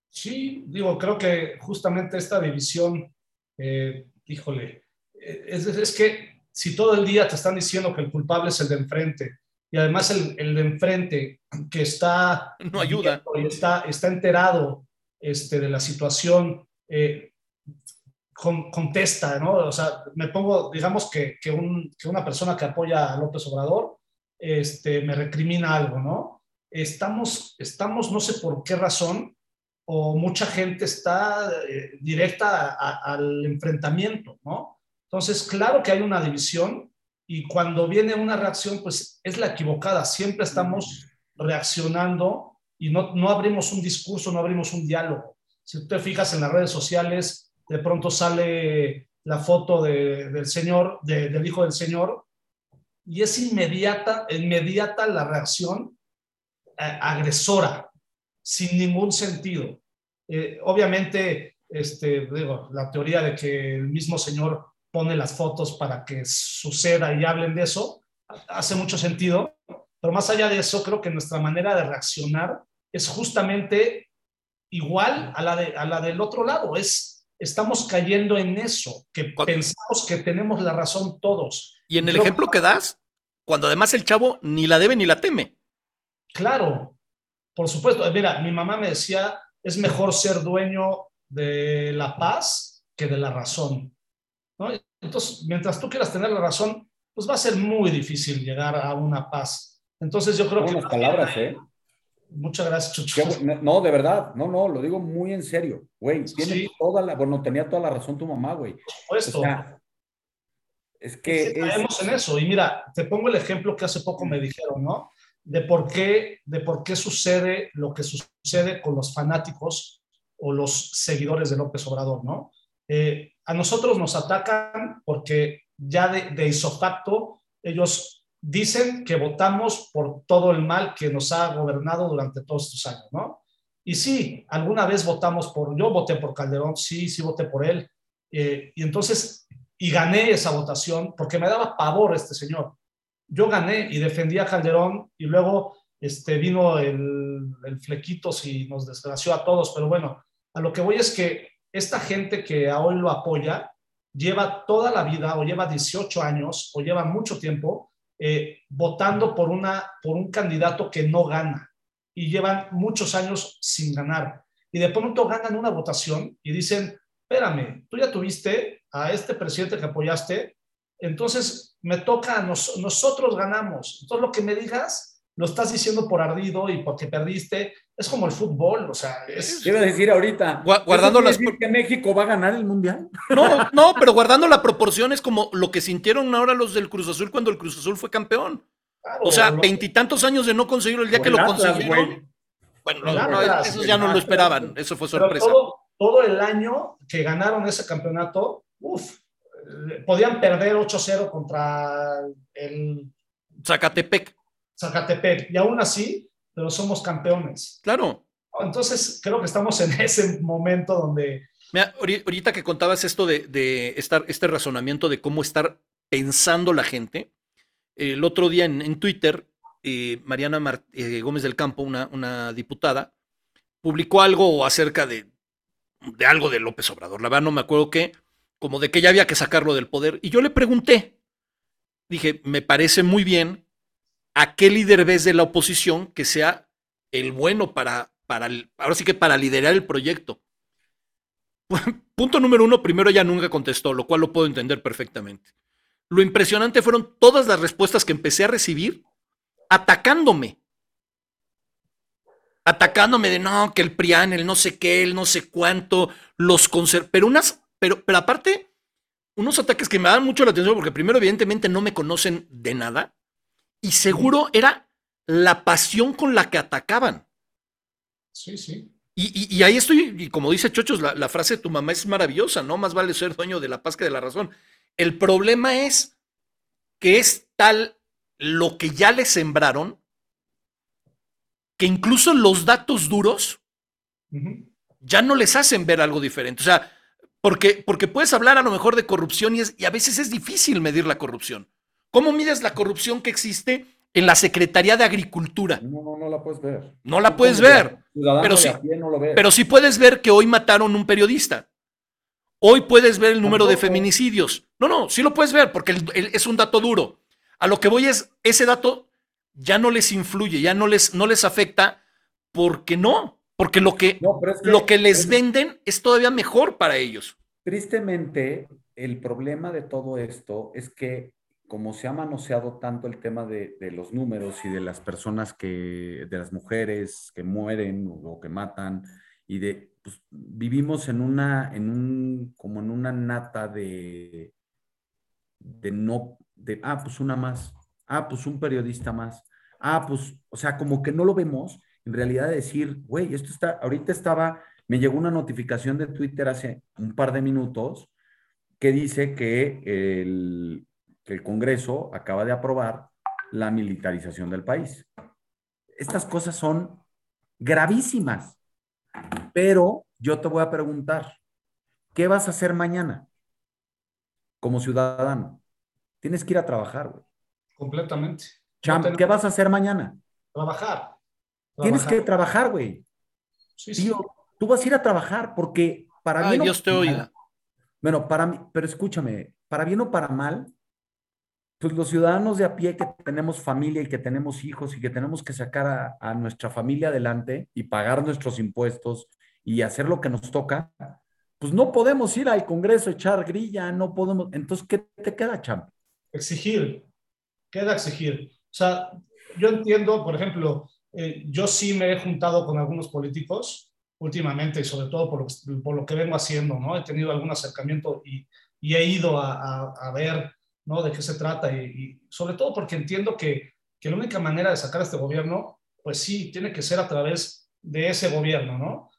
Sí, digo, creo que justamente esta división, eh, híjole, eh, es, que si todo el día te están diciendo que el culpable es el de enfrente, y además el, el de enfrente que está... No ayuda. Y está, está enterado este, de la situación, eh, contesta, ¿no? O sea, me pongo, digamos que, que, un, que, una persona que apoya a López Obrador este, me recrimina algo, ¿no? Estamos, estamos, no sé por qué razón, o mucha gente está eh, directa al enfrentamiento, ¿no? Entonces, claro que hay una división y cuando viene una reacción, pues es la equivocada. Siempre estamos reaccionando y no, no abrimos un discurso, no abrimos un diálogo. Si tú te fijas en las redes sociales, de pronto sale la foto del Señor, del Hijo del Señor, y es inmediata, inmediata la reacción eh, agresora. sin ningún sentido. Eh, obviamente, este, digo, la teoría de que el mismo señor pone las fotos para que suceda y hablen de eso, hace mucho sentido, pero más allá de eso, creo que nuestra manera de reaccionar es justamente igual a la, de, a la del otro lado, es, estamos cayendo en eso, que pensamos que tenemos la razón todos. Y en el ejemplo que das, cuando además el chavo ni la debe ni la teme. Claro, por supuesto. Mira, mi mamá me decía, es mejor ser dueño de la paz que de la razón. Entonces, mientras tú quieras tener la razón, pues va a ser muy difícil llegar a una paz. Entonces yo creo Buenas que... palabras, ¿eh? Muchas gracias, Chucho. No, de verdad, no, no, lo digo muy en serio, güey. Tiene toda la, bueno, tenía toda la razón tu mamá, güey. Por supuesto. es que... Sí, en eso. Y mira, te pongo el ejemplo que hace poco me dijeron, ¿no? De por qué, de por qué sucede lo que sucede con los fanáticos o los seguidores de López Obrador, ¿no? Eh, a nosotros nos atacan porque ya de, de isofacto ellos dicen que votamos por todo el mal que nos ha gobernado durante todos estos años, ¿no? Y sí, alguna vez votamos por, yo voté por Calderón, sí, sí voté por él. Eh, y entonces, y gané esa votación porque me daba pavor este señor. Yo gané y defendí a Calderón y luego este, vino el, el flequitos y nos desgració a todos. Pero bueno, a lo que voy es que esta gente que hoy lo apoya lleva toda la vida o lleva 18 años o lleva mucho tiempo eh, votando por, una, por un candidato que no gana y llevan muchos años sin ganar. Y de pronto ganan una votación y dicen, espérame, tú ya tuviste a este presidente que apoyaste, entonces me toca, nosotros ganamos. Entonces lo que me digas, lo estás diciendo por ardido y porque perdiste. Es como el fútbol, o sea, es... Quiero decir ahorita, guardando las... Decir que México va a ganar el Mundial? No, no, pero guardando la proporción es como lo que sintieron ahora los del Cruz Azul cuando el Cruz Azul fue campeón. o sea, veintitantos años de no conseguirlo el día que lo consiguieron. Bueno, no, eso ya no lo esperaban, eso fue sorpresa. Todo, todo, el año que ganaron ese campeonato, uff, podían perder 8-0 contra el... Zacatepec. Zacatepec. Y aún así, pero somos campeones. Claro. Entonces, creo que estamos en ese momento donde... Mira, ahorita que contabas esto de, estar, este razonamiento de cómo estar pensando la gente, el otro día en, Twitter, eh, Mariana eh, Gómez del Campo, una, una, diputada, publicó algo acerca de, de algo de López Obrador. La verdad no me acuerdo qué, como de que ya había que sacarlo del poder. Y yo le pregunté, dije, me parece muy bien ¿a qué líder ves de la oposición que sea el bueno para, para ahora sí que para liderar el proyecto? Punto número uno, primero ella nunca contestó, lo cual lo puedo entender perfectamente. Lo impresionante fueron todas las respuestas que empecé a recibir atacándome. Atacándome de no, que el PRIAN, el no sé qué, el no sé cuánto, los conser... Pero unas, pero, pero aparte, unos ataques que me dan mucho la atención porque primero, evidentemente, no me conocen de nada y seguro era la pasión con la que atacaban. Sí, sí. Y, ahí estoy, y como dice Chochos, la, frase de tu mamá es maravillosa, ¿no? Más vale ser dueño de la paz que de la razón. El problema es que es tal lo que ya le sembraron que incluso los datos duros ya no les hacen ver algo diferente. O sea, porque, porque puedes hablar a lo mejor de corrupción y, y a veces es difícil medir la corrupción. ¿Cómo mides la corrupción que existe en la Secretaría de Agricultura? No, no, no la puedes ver. No la puedes ver. Pero sí, pero sí puedes ver que hoy mataron un periodista. Hoy puedes ver el número de feminicidios. No, no, sí lo puedes ver porque es un dato duro. A lo que voy es, ese dato ya no les influye, ya no les, no les afecta porque no, porque lo que, lo que les venden es todavía mejor para ellos. Tristemente, el problema de todo esto es que como se ha manoseado tanto el tema de, los números y de las personas que, de las mujeres que mueren o, que matan, y de, pues, vivimos en una, en un, como en una nata de, de no, de, ah, pues una más, ah, pues un periodista más, ah, pues, o sea, como que no lo vemos, en realidad decir, güey, esto está, ahorita estaba, me llegó una notificación de Twitter hace un par de minutos que dice que el, que el Congreso acaba de aprobar la militarización del país. Estas cosas son gravísimas. Pero yo te voy a preguntar, ¿qué vas a hacer mañana como ciudadano? Tienes que ir a trabajar, güey. Completamente. Champ, ¿qué vas a hacer mañana? Trabajar. Tienes que trabajar, güey. Sí, sí. Tío, tú vas a ir a trabajar porque para Ay, bien o Dios te oiga. Bueno, para mí, pero escúchame, para bien o para mal, pues los ciudadanos de a pie que tenemos familia y que tenemos hijos y que tenemos que sacar a, a nuestra familia adelante y pagar nuestros impuestos y hacer lo que nos toca, pues no podemos ir al Congreso echar grilla, no podemos. Entonces, ¿qué te queda, champ? exigir, queda exigir. O sea, yo entiendo, por ejemplo, eh, yo sí me he juntado con algunos políticos últimamente y sobre todo por lo, por lo que vengo haciendo, ¿no? He tenido algún acercamiento y, y he ido a, a- a ver, ¿no? De qué se trata y, y sobre todo porque entiendo que, que la única manera de sacar a este gobierno, pues sí, tiene que ser a través de ese gobierno, ¿no?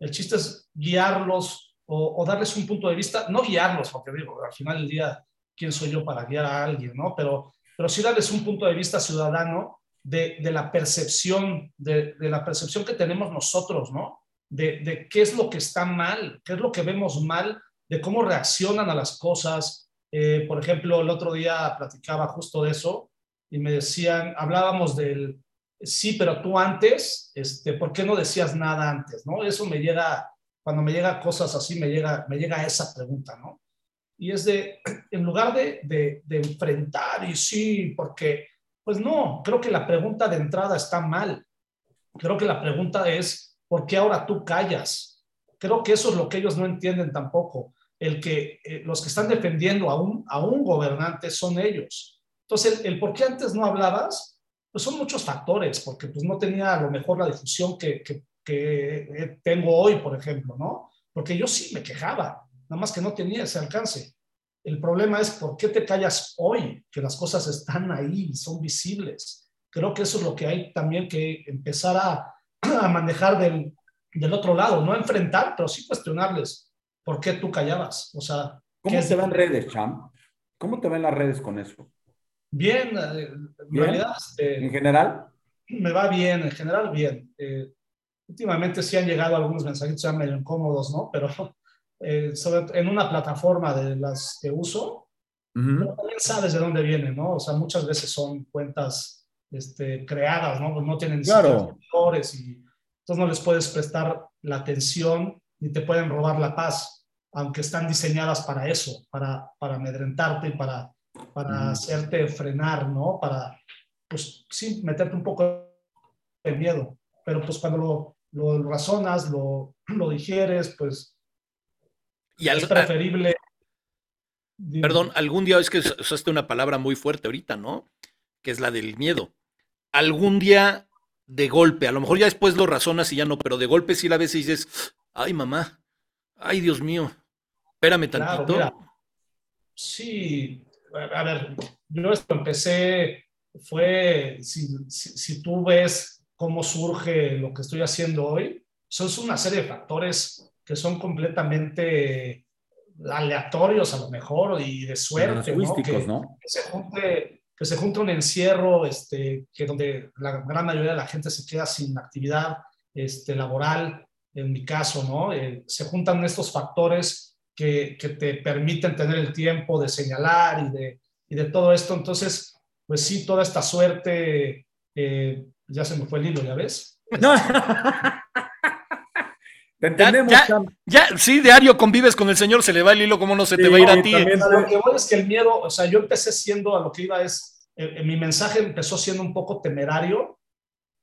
El chiste es guiarlos o, o darles un punto de vista, no guiarlos, porque digo, al final del día quién soy yo para guiar a alguien, ¿no? Pero, pero sí darles un punto de vista ciudadano de, de la percepción, de, de, la percepción que tenemos nosotros, ¿no? De, de, qué es lo que está mal, qué es lo que vemos mal, de cómo reaccionan a las cosas. Eh, por ejemplo, el otro día platicaba justo de eso y me decían, hablábamos del, sí, pero tú antes, este, ¿por qué no decías nada antes, no? Eso me llega, cuando me llega cosas así, me llega, me llega esa pregunta, ¿no? y es de, en lugar de, de, de, enfrentar y sí, porque, pues no, creo que la pregunta de entrada está mal. Creo que la pregunta es, ¿por qué ahora tú callas? Creo que eso es lo que ellos no entienden tampoco. El que eh, los que están defendiendo a un, a un gobernante son ellos. Entonces, el, por qué antes no hablabas, pues son muchos factores, porque pues no tenía a lo mejor la difusión que, que, que tengo hoy, por ejemplo, ¿no? Porque yo sí me quejaba, nada más que no tenía ese alcance. El problema es por qué te callas hoy, que las cosas están ahí, son visibles. Creo que eso es lo que hay también que empezar a, a manejar del, del, otro lado, no enfrentar, pero sí cuestionarles por qué tú callabas. O sea, ¿cómo te van redes, Cham? ¿Cómo te ven las redes con eso? Bien, eh, en ¿Bien? realidad. Eh, ¿En general? Me va bien, en general bien. Eh, últimamente sí han llegado algunos mensajitos ya medio incómodos, ¿no? Pero eh, sobre, en una plataforma de las que uso, uh -huh. pero también sabes de dónde vienen, ¿no? O sea, muchas veces son cuentas este, creadas, ¿no? No tienen claro. seguidores y entonces no les puedes prestar la atención ni te pueden robar la paz, aunque están diseñadas para eso, para, para amedrentarte y para, para -huh. hacerte frenar, ¿no? Para, pues sí, meterte un poco de miedo, pero pues cuando lo, lo razonas, lo, lo digieres, pues y al, es preferible. Perdón, algún día es que usaste una palabra muy fuerte ahorita, ¿no? Que es la del miedo. Algún día de golpe, a lo mejor ya después lo razonas y ya no, pero de golpe sí la ves y dices, ay mamá, ay Dios mío, espérame tantito. Claro, mira, sí, a ver, yo esto empecé, fue, si, si, si tú ves cómo surge lo que estoy haciendo hoy, son una serie de factores que son completamente aleatorios a lo mejor y de suerte, ¿no? Que, ¿no? que, se junte, que se junte un encierro este, que donde la gran mayoría de la gente se queda sin actividad este, laboral, en mi caso, ¿no? Eh, se juntan estos factores que, que, te permiten tener el tiempo de señalar y de, y de todo esto. Entonces, pues sí, toda esta suerte, eh, ya se me fue el hilo, ¿ya ves? No. Te entendemos, ya, ya, ya, sí, diario convives con el Señor, se le va el hilo, ¿cómo no se Sí, te va a ir a ti? también- A lo que voy es que el miedo, o sea, yo empecé siendo, a lo que iba es, eh, eh, mi mensaje empezó siendo un poco temerario,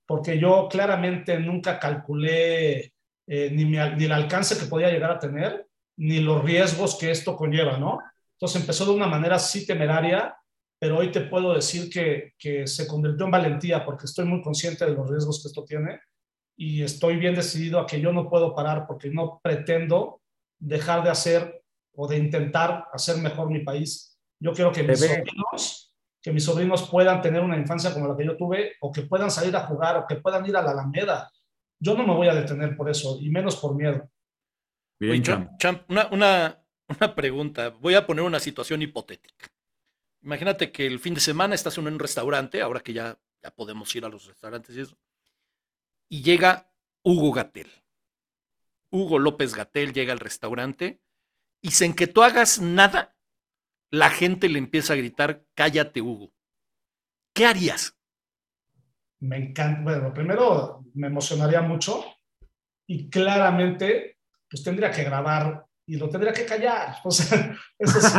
porque yo claramente nunca calculé eh, ni, mi ni el alcance que podía llegar a tener, ni los riesgos que esto conlleva, ¿no? Entonces empezó de una manera sí temeraria, pero hoy te puedo decir que, que se convirtió en valentía, porque estoy muy consciente de los riesgos que esto tiene y estoy bien decidido a que yo no puedo parar porque no pretendo dejar de hacer o de intentar hacer mejor mi país. Yo quiero que mis sobrinos, que mis sobrinos puedan tener una infancia como la que yo tuve o que puedan salir a jugar o que puedan ir a la Alameda. Yo no me voy a detener por eso y menos por miedo. Bien, Oye, Cham. Champ, Champ, una, una, una pregunta. Voy a poner una situación hipotética. Imagínate que el fin de semana estás en un restaurante, ahora que ya, ya podemos ir a los restaurantes y eso, y llega Hugo Gatel. Hugo López Gatel llega al restaurante y sin que tú hagas nada, la gente le empieza a gritar, cállate Hugo. ¿Qué harías? Me encanta. Bueno, primero me emocionaría mucho y claramente pues tendría que grabar y lo tendría que callar. O sea, eso es,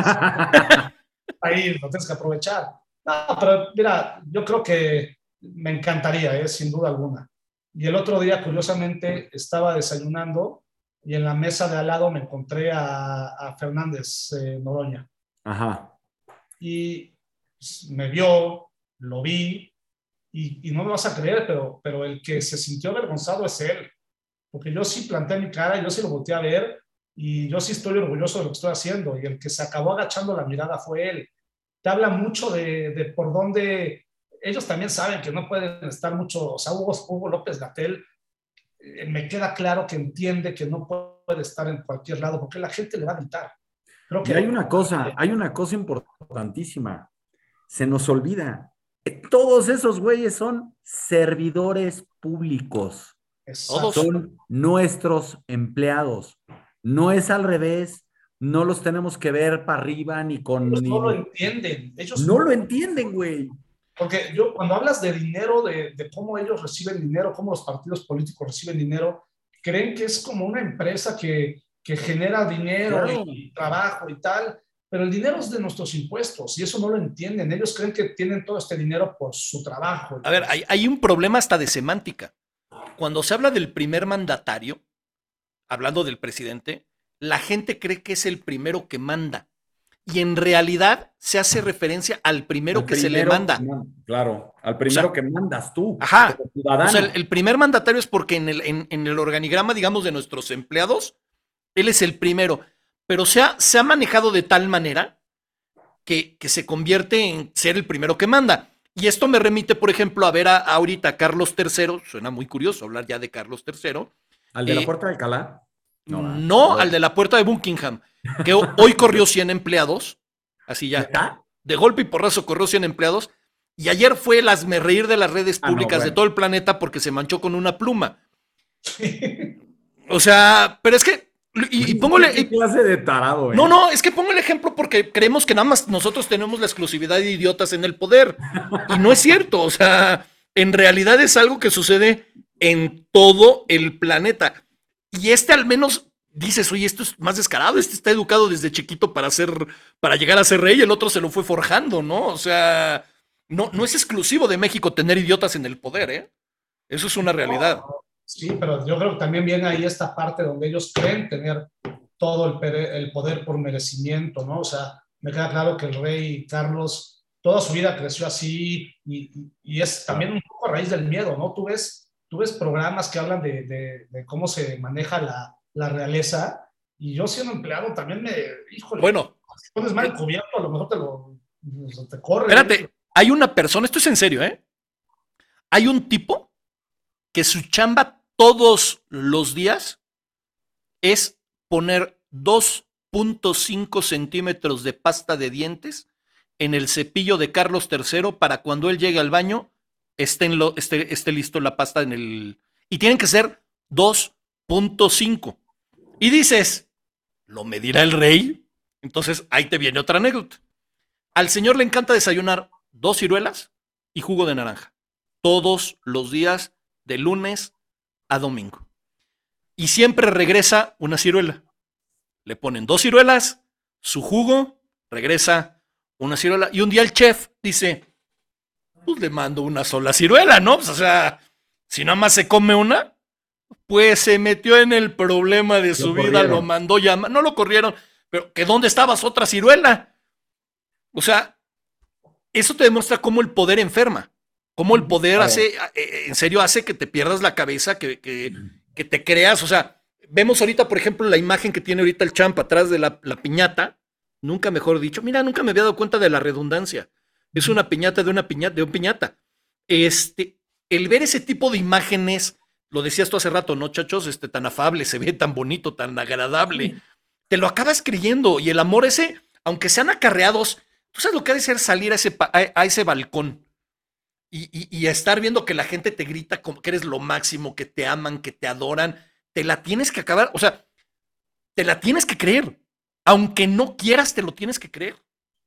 ahí lo tienes que aprovechar. No, pero mira, yo creo que me encantaría, ¿eh? sin duda alguna. Y el otro día, curiosamente, estaba desayunando y en la mesa de al lado me encontré a, a Fernández eh, Noroña. Ajá. Y pues, me vio, lo vi, y, y, no me vas a creer, pero, pero el que se sintió avergonzado es él. Porque yo sí planté mi cara, yo sí lo volteé a ver, y yo sí estoy orgulloso de lo que estoy haciendo. Y el que se acabó agachando la mirada fue él. Te habla mucho de, de por dónde ellos también saben que no pueden estar mucho, o sea, Hugo, Hugo López Gatel, eh, me queda claro que entiende que no puede estar en cualquier lado porque la gente le va a gritar. Creo que y hay una cosa, hay una cosa importantísima. Se nos olvida. Todos esos güeyes son servidores públicos. Exacto. Son nuestros empleados. No es al revés. No los tenemos que ver para arriba ni con. Ellos ni... no lo entienden. Ellos no, no lo entienden, güey. Porque yo, cuando hablas de dinero, de, de, cómo ellos reciben dinero, cómo los partidos políticos reciben dinero, creen que es como una empresa que, que genera dinero claro. y trabajo y tal, pero el dinero es de nuestros impuestos y eso no lo entienden. Ellos creen que tienen todo este dinero por su trabajo. A ver, hay, hay un problema hasta de semántica. Cuando se habla del primer mandatario, hablando del presidente, la gente cree que es el primero que manda y en realidad se hace referencia al primero, que se le manda. Claro, al primero o sea, que mandas tú. Ajá. O sea, el, el, primer mandatario es porque en el, en, en el, organigrama, digamos, de nuestros empleados, él es el primero. Pero se ha, se ha manejado de tal manera que, que, se convierte en ser el primero que manda. Y esto me remite, por ejemplo, a ver a, a ahorita a Carlos III. Suena muy curioso hablar ya de Carlos III. ¿Al de eh, la Puerta de Alcalá? No, no, no, al de la Puerta de Buckingham que hoy corrió 100 empleados, así ya, ¿Está? de golpe y porrazo corrió 100 empleados, y ayer fue el asme reír de las redes públicas ah, no, bueno. de todo el planeta porque se manchó con una pluma. o sea, pero es que, y, y pongo el, ¿Qué clase de tarado, eh? No, no, es que pongo el ejemplo porque creemos que nada más nosotros tenemos la exclusividad de idiotas en el poder, y no es cierto, o sea, en realidad es algo que sucede en todo el planeta. Y este al menos dices, oye, esto es más descarado, este está educado desde chiquito para ser, para llegar a ser rey, el otro se lo fue forjando, ¿no? O sea, no, no es exclusivo de México tener idiotas en el poder, ¿eh? Eso es una realidad. Sí, pero yo creo que también viene ahí esta parte donde ellos creen tener todo el, el poder por merecimiento, ¿no? O sea, me queda claro que el rey Carlos toda su vida creció así y, y es también un poco a raíz del miedo, ¿no? Tú ves, tú ves programas que hablan de, de, de cómo se maneja la, la realeza. Y yo siendo empleado también me, híjole, bueno, si pones mal cubierto, a lo mejor te lo te corre. Espérate, hay una persona, esto es en serio, ¿eh? Hay un tipo que su chamba todos los días es poner 2.5 centímetros de pasta de dientes en el cepillo de Carlos III para cuando él llegue al baño esté, esté listo la pasta en el... Y tienen que ser 2.5. Y dices, ¿lo medirá el rey? Entonces ahí te viene otra anécdota. Al señor le encanta desayunar dos ciruelas y jugo de naranja. Todos los días, de lunes a domingo. Y siempre regresa una ciruela. Le ponen dos ciruelas, su jugo, regresa una ciruela. Y un día el chef dice, pues le mando una sola ciruela, ¿no? Pues, o sea, si nada más se come una, pues se metió en el problema de su lo vida, corrieron. lo mandó llamar, no lo corrieron, pero que dónde estabas otra ciruela. O sea, eso te demuestra cómo el poder enferma, cómo el poder hace, eh, en serio, hace que te pierdas la cabeza, que, que, que, te creas. O sea, vemos ahorita, por ejemplo, la imagen que tiene ahorita el champ atrás de la, la piñata, nunca mejor dicho, mira, nunca me había dado cuenta de la redundancia. Es una piñata de una piñata, de un piñata. Este, el ver ese tipo de imágenes lo decías tú hace rato, ¿no, chachos? Este, tan afable, se ve tan bonito, tan agradable. Te lo acabas creyendo. Y el amor ese, aunque sean acarreados, tú sabes lo que ha de ser salir a ese, a, a ese balcón y, estar viendo que la gente te grita como que eres lo máximo, que te aman, que te adoran, te la tienes que acabar, o sea, te la tienes que creer. Aunque no quieras, te lo tienes que creer.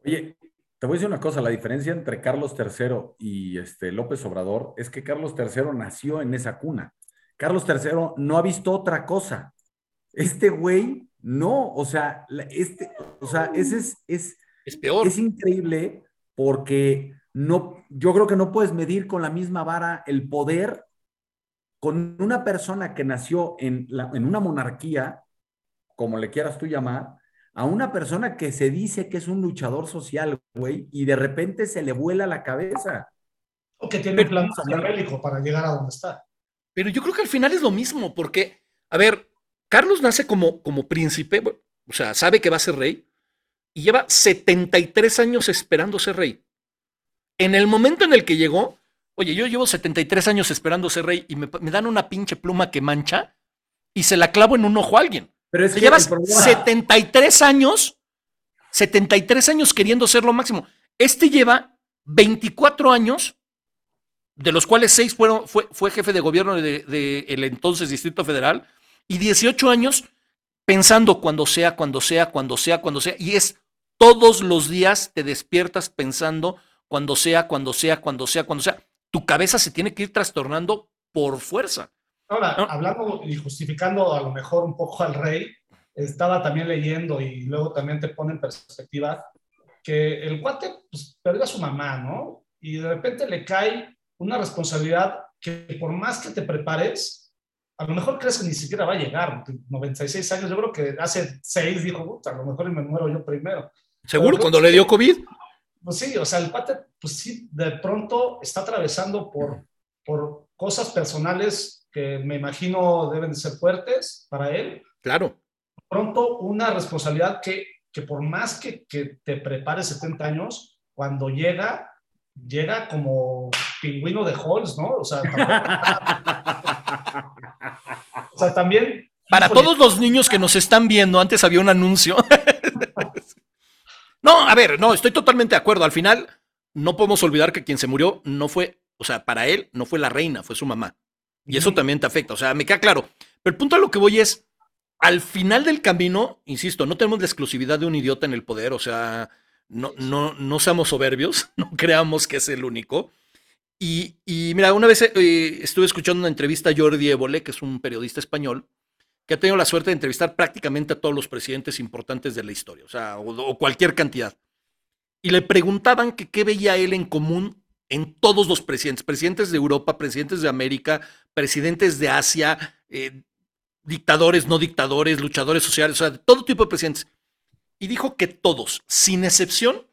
Oye, te voy a decir una cosa, la diferencia entre Carlos III y este López Obrador es que Carlos III nació en esa cuna. Carlos III no ha visto otra cosa. Este güey, no, o sea, este, o sea, ese es, es, es peor. Es increíble porque no, yo creo que no puedes medir con la misma vara el poder con una persona que nació en, la, en una monarquía, como le quieras tú llamar, a una persona que se dice que es un luchador social, güey, y de repente se le vuela la cabeza. O que tiene plan bélico para llegar a donde está. Pero yo creo que al final es lo mismo, porque, a ver, Carlos nace como, como príncipe, o sea, sabe que va a ser rey, y lleva 73 años esperando ser rey. En el momento en el que llegó, oye, yo llevo 73 años esperando ser rey y me, dan una pinche pluma que mancha y se la clavo en un ojo a alguien. Pero es que llevas 73 años, 73 años queriendo ser lo máximo. Este lleva 24 años, de los cuales 6 fueron, fue, fue jefe de gobierno del de, el entonces Distrito Federal, y 18 años pensando cuando sea, cuando sea, cuando sea, cuando sea. Y es todos los días te despiertas pensando cuando sea, cuando sea, cuando sea, cuando sea. Tu cabeza se tiene que ir trastornando por fuerza. Ahora, hablando y justificando a lo mejor un poco al rey, estaba también leyendo y luego también te pone en perspectiva que el cuate pues, perdió a su mamá, ¿no? Y de repente le cae una responsabilidad que por más que te prepares, a lo mejor crees que ni siquiera va a llegar. 96 años, yo creo que hace 6 dijo, a lo mejor me muero yo primero. Seguro, cuando le dio COVID. Pues sí, o sea, el pate, pues sí, de pronto está atravesando por, por cosas personales que me imagino deben de ser fuertes para él. Claro. Pronto una responsabilidad que, que por más que, que te prepares 70 años, cuando llega, llega como pingüino de Halls, ¿no? O sea, o sea también... Para todos los niños que nos están viendo, antes había un anuncio No, a ver, no, estoy totalmente de acuerdo. Al final, no podemos olvidar que quien se murió no fue, o sea, para él no fue la reina, fue su mamá. Y eso también te afecta, o sea, me queda claro. Pero el punto a lo que voy es, al final del camino, insisto, no tenemos la exclusividad de un idiota en el poder, o sea, no, no, no seamos soberbios, no creamos que es el único. Y, mira, una vez eh, estuve escuchando una entrevista a Jordi Évole, que es un periodista español, que ha tenido la suerte de entrevistar prácticamente a todos los presidentes importantes de la historia, o sea, o, cualquier cantidad. Y le preguntaban que qué veía él en común en todos los presidentes, presidentes de Europa, presidentes de América, presidentes de Asia, eh, dictadores, no dictadores, luchadores sociales, o sea, todo tipo de presidentes. Y dijo que todos, sin excepción,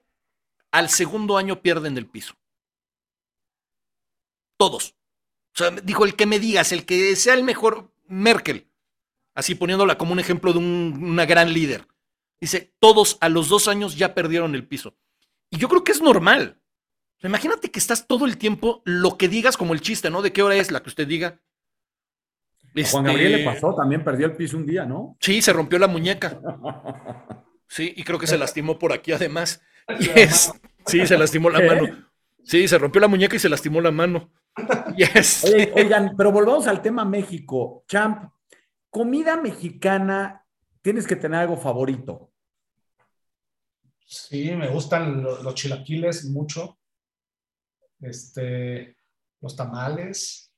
al segundo año pierden el piso. Todos. O sea, dijo el que me digas, el que sea el mejor, Merkel, así poniéndola como un ejemplo de una gran líder. Dice, todos a los dos años ya perdieron el piso. Y yo creo que es normal. Imagínate que estás todo el tiempo, lo que digas como el chiste, ¿no? ¿De qué hora es la que usted diga? Juan Gabriel le este, pasó, también perdió el piso un día, ¿no? Sí, se rompió la muñeca. Sí, y creo que se lastimó por aquí además. sí, se lastimó la mano. Sí, se rompió la muñeca y se lastimó la mano. oigan, pero volvamos al tema México. Champ, comida mexicana, tienes que tener algo favorito. Sí, me gustan los, chilaquiles mucho. Este, los tamales.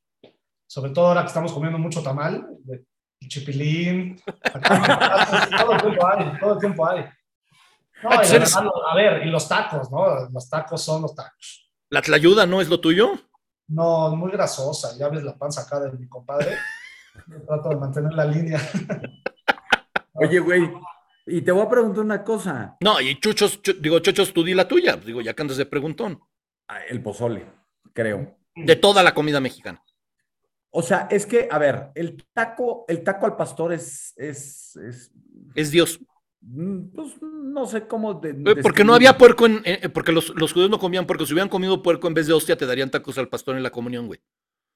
Sobre todo ahora que estamos comiendo mucho tamal, de chipilín. todo el tiempo hay, todo el tiempo hay. No, a ver, y los tacos, ¿no? Los tacos son los tacos. ¿La tlayuda no es lo tuyo? No, muy grasosa. Ya ves la panza acá de mi compadre. Trato de mantener la línea. Oye, güey, y te voy a preguntar una cosa. No, y chuchos, digo, chuchos, tú di la tuya. Digo, ya que andas de preguntón. Ah, el pozole, creo. De toda la comida mexicana. O sea, es que, a ver, el taco, el taco al pastor es. Es, es, Dios. Mm, pues no sé cómo. porque no había puerco en. porque los, los, judíos no comían puerco. Si hubieran comido puerco en vez de hostia, te darían tacos al pastor en la comunión, güey.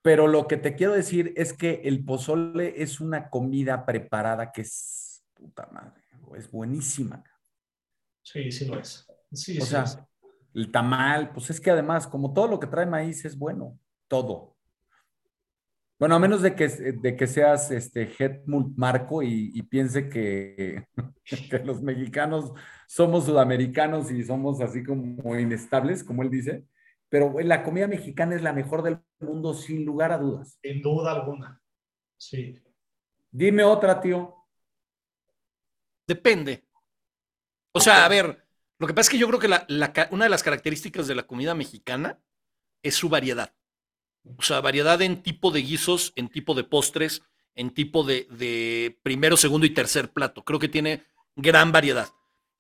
Pero lo que te quiero decir es que el pozole es una comida preparada que es puta madre, es buenísima. Sí, sí lo es. Sí, o sea, el tamal, pues es que además, como todo lo que trae maíz es bueno, todo. Bueno, a menos de que, de que seas este Marco y, piense que, que, los mexicanos somos sudamericanos y somos así como inestables, como él dice, pero la comida mexicana es la mejor del mundo sin lugar a dudas. Sin duda alguna, sí. Dime otra, tío. Depende. O sea, a ver, lo que pasa es que yo creo que la, una de las características de la comida mexicana es su variedad. O sea, variedad en tipo de guisos, en tipo de postres, en tipo de, primero, segundo y tercer plato. Creo que tiene gran variedad.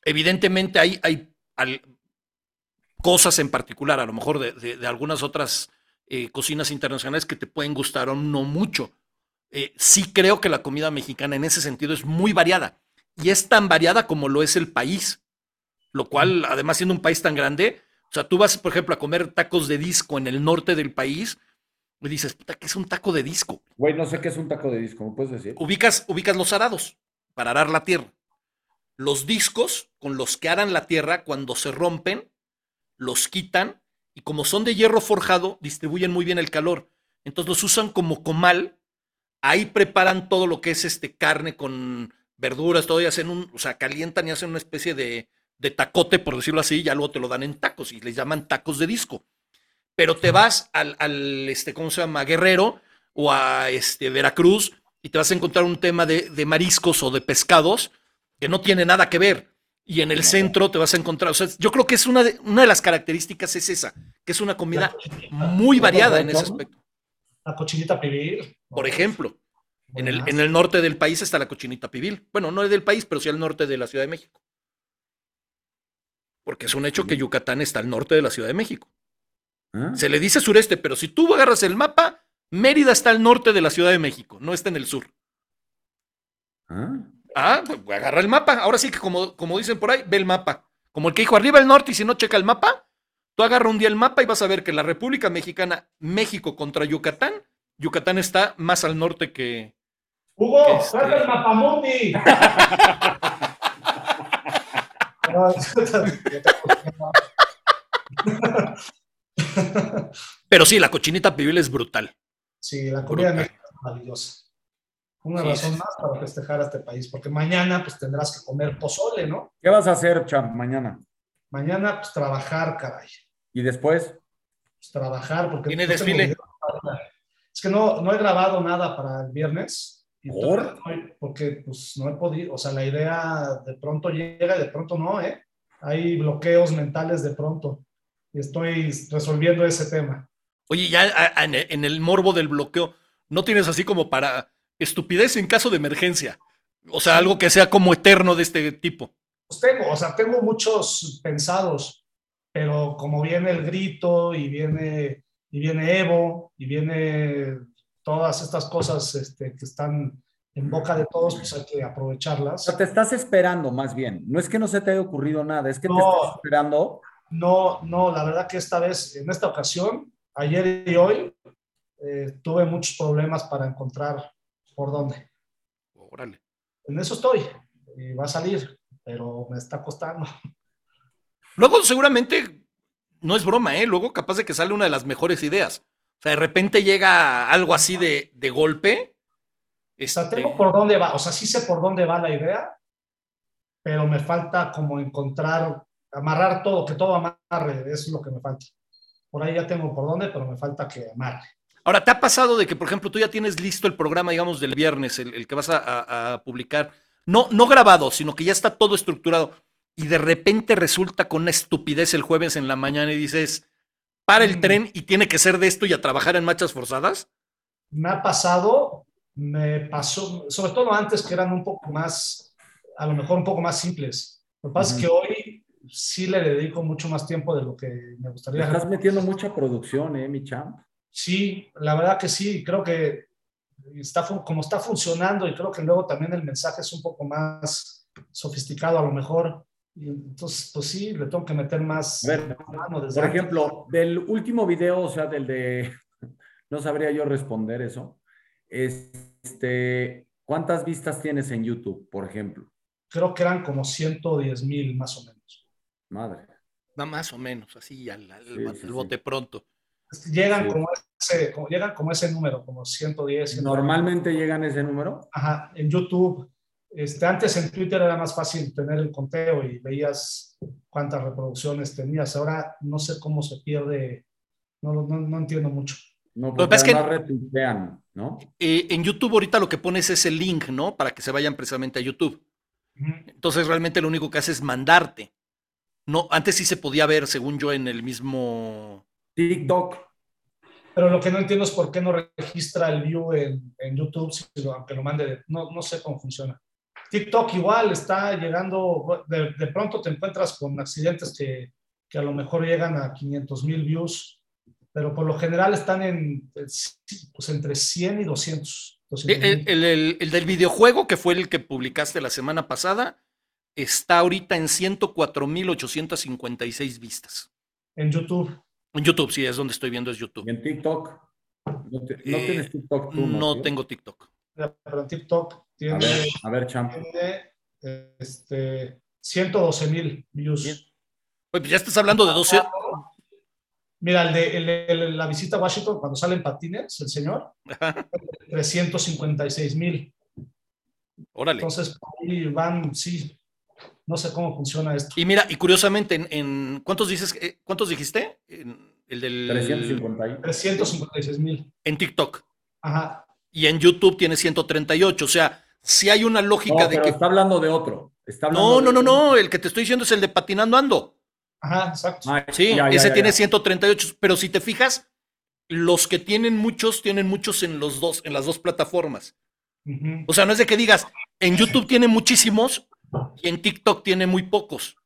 Evidentemente hay, hay, cosas en particular, a lo mejor de, algunas otras eh, cocinas internacionales que te pueden gustar o no mucho. Eh, sí creo que la comida mexicana en ese sentido es muy variada y es tan variada como lo es el país, lo cual, además siendo un país tan grande, o sea, tú vas, por ejemplo, a comer tacos de disco en el norte del país y dices, puta, ¿qué es un taco de disco? Güey, no sé qué es un taco de disco, ¿me puedes decir? Ubicas, ubicas los arados para arar la tierra. Los discos con los que aran la tierra, cuando se rompen, los quitan y como son de hierro forjado, distribuyen muy bien el calor. Entonces los usan como comal. Ahí preparan todo lo que es este carne con verduras, todo y hacen un, o sea, calientan y hacen una especie de, de tacote, por decirlo así, ya luego te lo dan en tacos y les llaman tacos de disco. Pero te vas al, al este, ¿cómo se llama? Guerrero o a este, Veracruz y te vas a encontrar un tema de, de mariscos o de pescados que no tiene nada que ver. Y en el centro te vas a encontrar, o sea, yo creo que es una de, una de las características es esa, que es una comida muy variada en ese aspecto. La cochinita pibil. Por ejemplo, en el, en el norte del país está la cochinita pibil. Bueno, no es del país, pero sí al norte de la Ciudad de México. Porque es un hecho que Yucatán está al norte de la Ciudad de México. ¿Ah? Se le dice sureste, pero si tú agarras el mapa, Mérida está al norte de la Ciudad de México, no está en el sur. ¿Ah? Ah, pues agarra el mapa. Ahora sí que como, como dicen por ahí, ve el mapa. Como el que dijo arriba el norte y si no checa el mapa, tú agarra un día el mapa y vas a ver que la República Mexicana, México contra Yucatán, Yucatán está más al norte que. Hugo, este... el mapamundi. Pero sí, la cochinita pibil es brutal. Sí, la comida México es maravillosa. Una razón más para festejar a este país, porque mañana pues tendrás que comer pozole, ¿no? ¿Qué vas a hacer, Champ, mañana? Mañana pues trabajar, caray. ¿Y después? Pues trabajar, porque... ¿Tiene desfile? Es que no, no he grabado nada para el viernes. ¿Por? Porque pues no he podido, o sea, la idea de pronto llega y de pronto no, ¿eh? Hay bloqueos mentales de pronto. Y estoy resolviendo ese tema. Oye, ya en el morbo del bloqueo, ¿no tienes así como para estupidez en caso de emergencia. O sea, algo que sea como eterno de este tipo. Pues tengo, o sea, tengo muchos pensados, pero como viene el grito y viene, y viene Evo y viene todas estas cosas este, que están en boca de todos, pues hay que aprovecharlas. Pero te estás esperando más bien. No es que no se te haya ocurrido nada, es que te estás esperando. No, no, la verdad que esta vez, en esta ocasión, ayer y hoy, eh, tuve muchos problemas para encontrar por dónde. Órale. En eso estoy. va a salir, pero me está costando. Luego, seguramente, no es broma, ¿eh? Luego, capaz de que sale una de las mejores ideas. O sea, de repente llega algo así de, de golpe. O sea, tengo este por dónde va. O sea, sí sé por dónde va la idea, pero me falta como encontrar, amarrar todo, que todo amarre. Eso es lo que me falta. Por ahí ya tengo por dónde, pero me falta que amarre. Ahora, ¿te ha pasado de que, por ejemplo, tú ya tienes listo el programa, digamos, del viernes, el, que vas a, publicar? No, no grabado, sino que ya está todo estructurado. Y de repente resulta con una estupidez el jueves en la mañana y dices, para el mm. tren y tiene que ser de esto y a trabajar en marchas forzadas. Me ha pasado, me pasó, sobre todo antes que eran un poco más, a lo mejor un poco más simples. Lo que pasa es que hoy sí le dedico mucho más tiempo de lo que me gustaría. Estás metiendo mucha producción, ¿eh, mi champ? Sí, la verdad que sí, creo que está, como está funcionando y creo que luego también el mensaje es un poco más sofisticado a lo mejor. Y entonces, pues sí, le tengo que meter más mano. por ejemplo, del último video, o sea, del de, no sabría yo responder eso. Este, ¿Cuántas vistas tienes en YouTube, por ejemplo? Creo que eran como 110 mil más o menos. Madre. Va más o menos, así al, al- Sí, al sí, bote pronto. Llegan, Sí. como ese, como, llegan como ese número, como 110. 120. ¿Normalmente llegan a ese número? Ajá, en YouTube. Este, antes en Twitter era más fácil tener el conteo y veías cuántas reproducciones tenías. Ahora no sé cómo se pierde, no, no, no entiendo mucho. No, que porque pasa es que- retuitean, ¿no? Eh, en YouTube ahorita lo que pones es el link, ¿no? Para que se vayan precisamente a YouTube. Entonces realmente lo único que hace es mandarte. No, antes sí se podía ver, según yo, en el mismo. TikTok. Pero lo que no entiendo es por qué no registra el view en, en YouTube, si lo- aunque lo mande, de- no, no sé cómo funciona. TikTok igual está llegando, de, de pronto te encuentras con accidentes que, que a lo mejor llegan a 500 mil views, pero por lo general están en, pues, entre 100 y 200. 200 El, mil. el- el- el del videojuego, que fue el que publicaste la semana pasada, está ahorita en 104.856 vistas. En YouTube. En YouTube, sí, es donde estoy viendo, es YouTube. Y en TikTok. No, te- no Eh, tienes TikTok tú, No tengo TikTok. Pero en TikTok A tiene, ver, a ver, champ. tiene, este, 112 mil views. Bien. Pues ya estás hablando de 12. Mira, el de, el el la visita a Washington, cuando salen patines, el señor, 356 mil. Órale. Entonces, por ahí van, sí, no sé cómo funciona esto. Y mira, y curiosamente, en, en- ¿cuántos dices? eh, ¿Cuántos dijiste? En, el del 350 y- 356 mil. en TikTok. Ajá. Y en YouTube tiene 138. O sea, si hay una lógica No, de pero que. está hablando de otro. Está hablando No, de no, no, no. El que te estoy diciendo es el de Patinando Ando. Ajá, exacto. Ah, Sí, ya, ya, ese ya, tiene ya. 138. Pero si te fijas, los que tienen muchos, tienen muchos en los dos, en las dos plataformas. O sea, no es de que digas, en YouTube tiene muchísimos y en TikTok tiene muy pocos.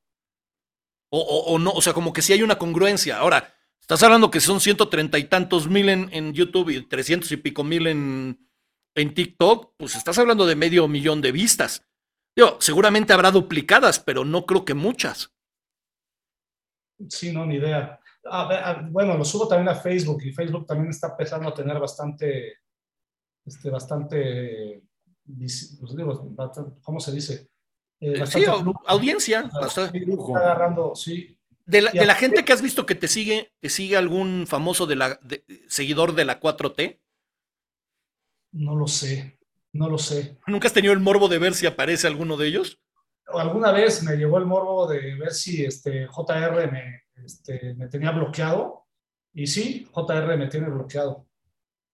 O, o- no, o sea, como que sí hay una congruencia. Ahora, estás hablando que son 130 y tantos mil en, en YouTube y 300 y pico mil en, en TikTok, pues estás hablando de medio millón de vistas. Digo, seguramente habrá duplicadas, pero no creo que muchas. Sí, no, ni idea. Bueno, lo subo también a Facebook y Facebook también está empezando a tener bastante, este, bastante, pues ¿cómo se dice? Eh, Eh, Sí, bastante audiencia. bastante. Lujo. está agarrando, sí. De la, de gente que has visto que te sigue, ¿te sigue algún famoso de la, de- seguidor de la 4T? No lo sé, no lo sé. ¿Nunca has tenido el morbo de ver si aparece alguno de ellos? Alguna vez me llegó el morbo de ver si este JR me, este, me tenía bloqueado y sí, JR me tiene bloqueado.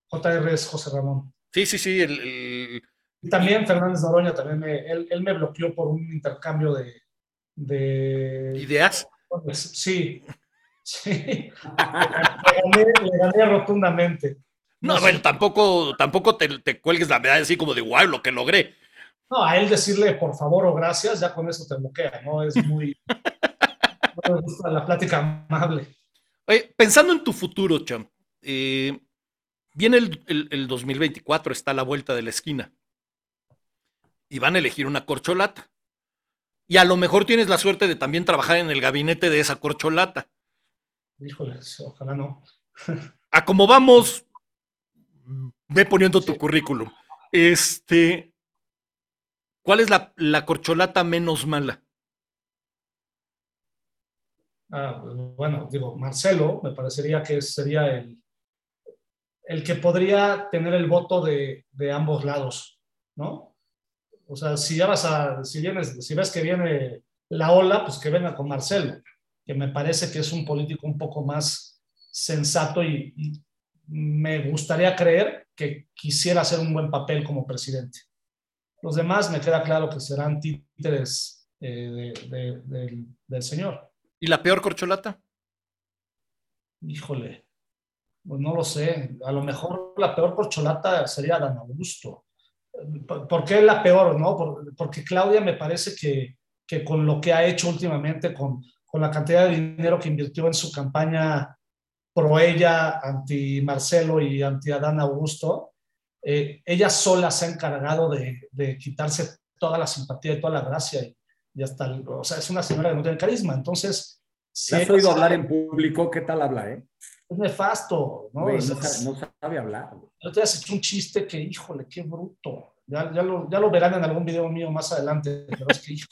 JR es José Ramón. Sí, sí, sí. el- el- Y también Fernández Noroña, también me, él, él me bloqueó por un intercambio de... de ideas. pues, sí, sí. Le gané, le gané rotundamente. No, bueno, tampoco, tampoco te, te cuelgues la medalla así como de wow, lo que logré. No, a él decirle por favor o gracias, ya con eso te bloquea, ¿no? Es muy... no me gusta la plática amable. Oye, pensando en tu futuro, Champ, eh, viene el, el- el 2024, está a la vuelta de la esquina. Y van a elegir una corcholata. Y a lo mejor tienes la suerte de también trabajar en el gabinete de esa corcholata. Híjole, ojalá no. A como vamos, ve poniendo tu currículum. Este, ¿cuál es la, la corcholata menos mala? Ah, bueno, digo, Marcelo me parecería que sería el, el que podría tener el voto de, de ambos lados, ¿no? O sea, si ya vas a, si vienes, si ves que viene la ola, pues que venga con Marcelo, que me parece que es un político un poco más sensato y, y me gustaría creer que quisiera hacer un buen papel como presidente. Los demás me queda claro que serán títeres eh, de- de- del- del señor. ¿Y la peor corcholata? Híjole, pues no lo sé. A lo mejor la peor corcholata sería Dan Augusto. ¿Por qué la peor? No? Por- porque Claudia me parece que, que con lo que ha hecho últimamente, con, con la cantidad de dinero que invirtió en su campaña pro ella, anti Marcelo y anti Adán Augusto, eh, ella sola se ha encargado de, de quitarse toda la simpatía y toda la gracia. Y, y hasta, el- o sea, es una señora que no tiene carisma. Entonces, si ¿Le has oído hablar en público? ¿Qué tal habla, eh? Es nefasto, ¿no? Güey, no, sabe, no sabe hablar. yo te has hecho un chiste que, híjole, qué bruto. Ya, ya, lo, ya lo verán en algún video mío más adelante, pero es que, hijo,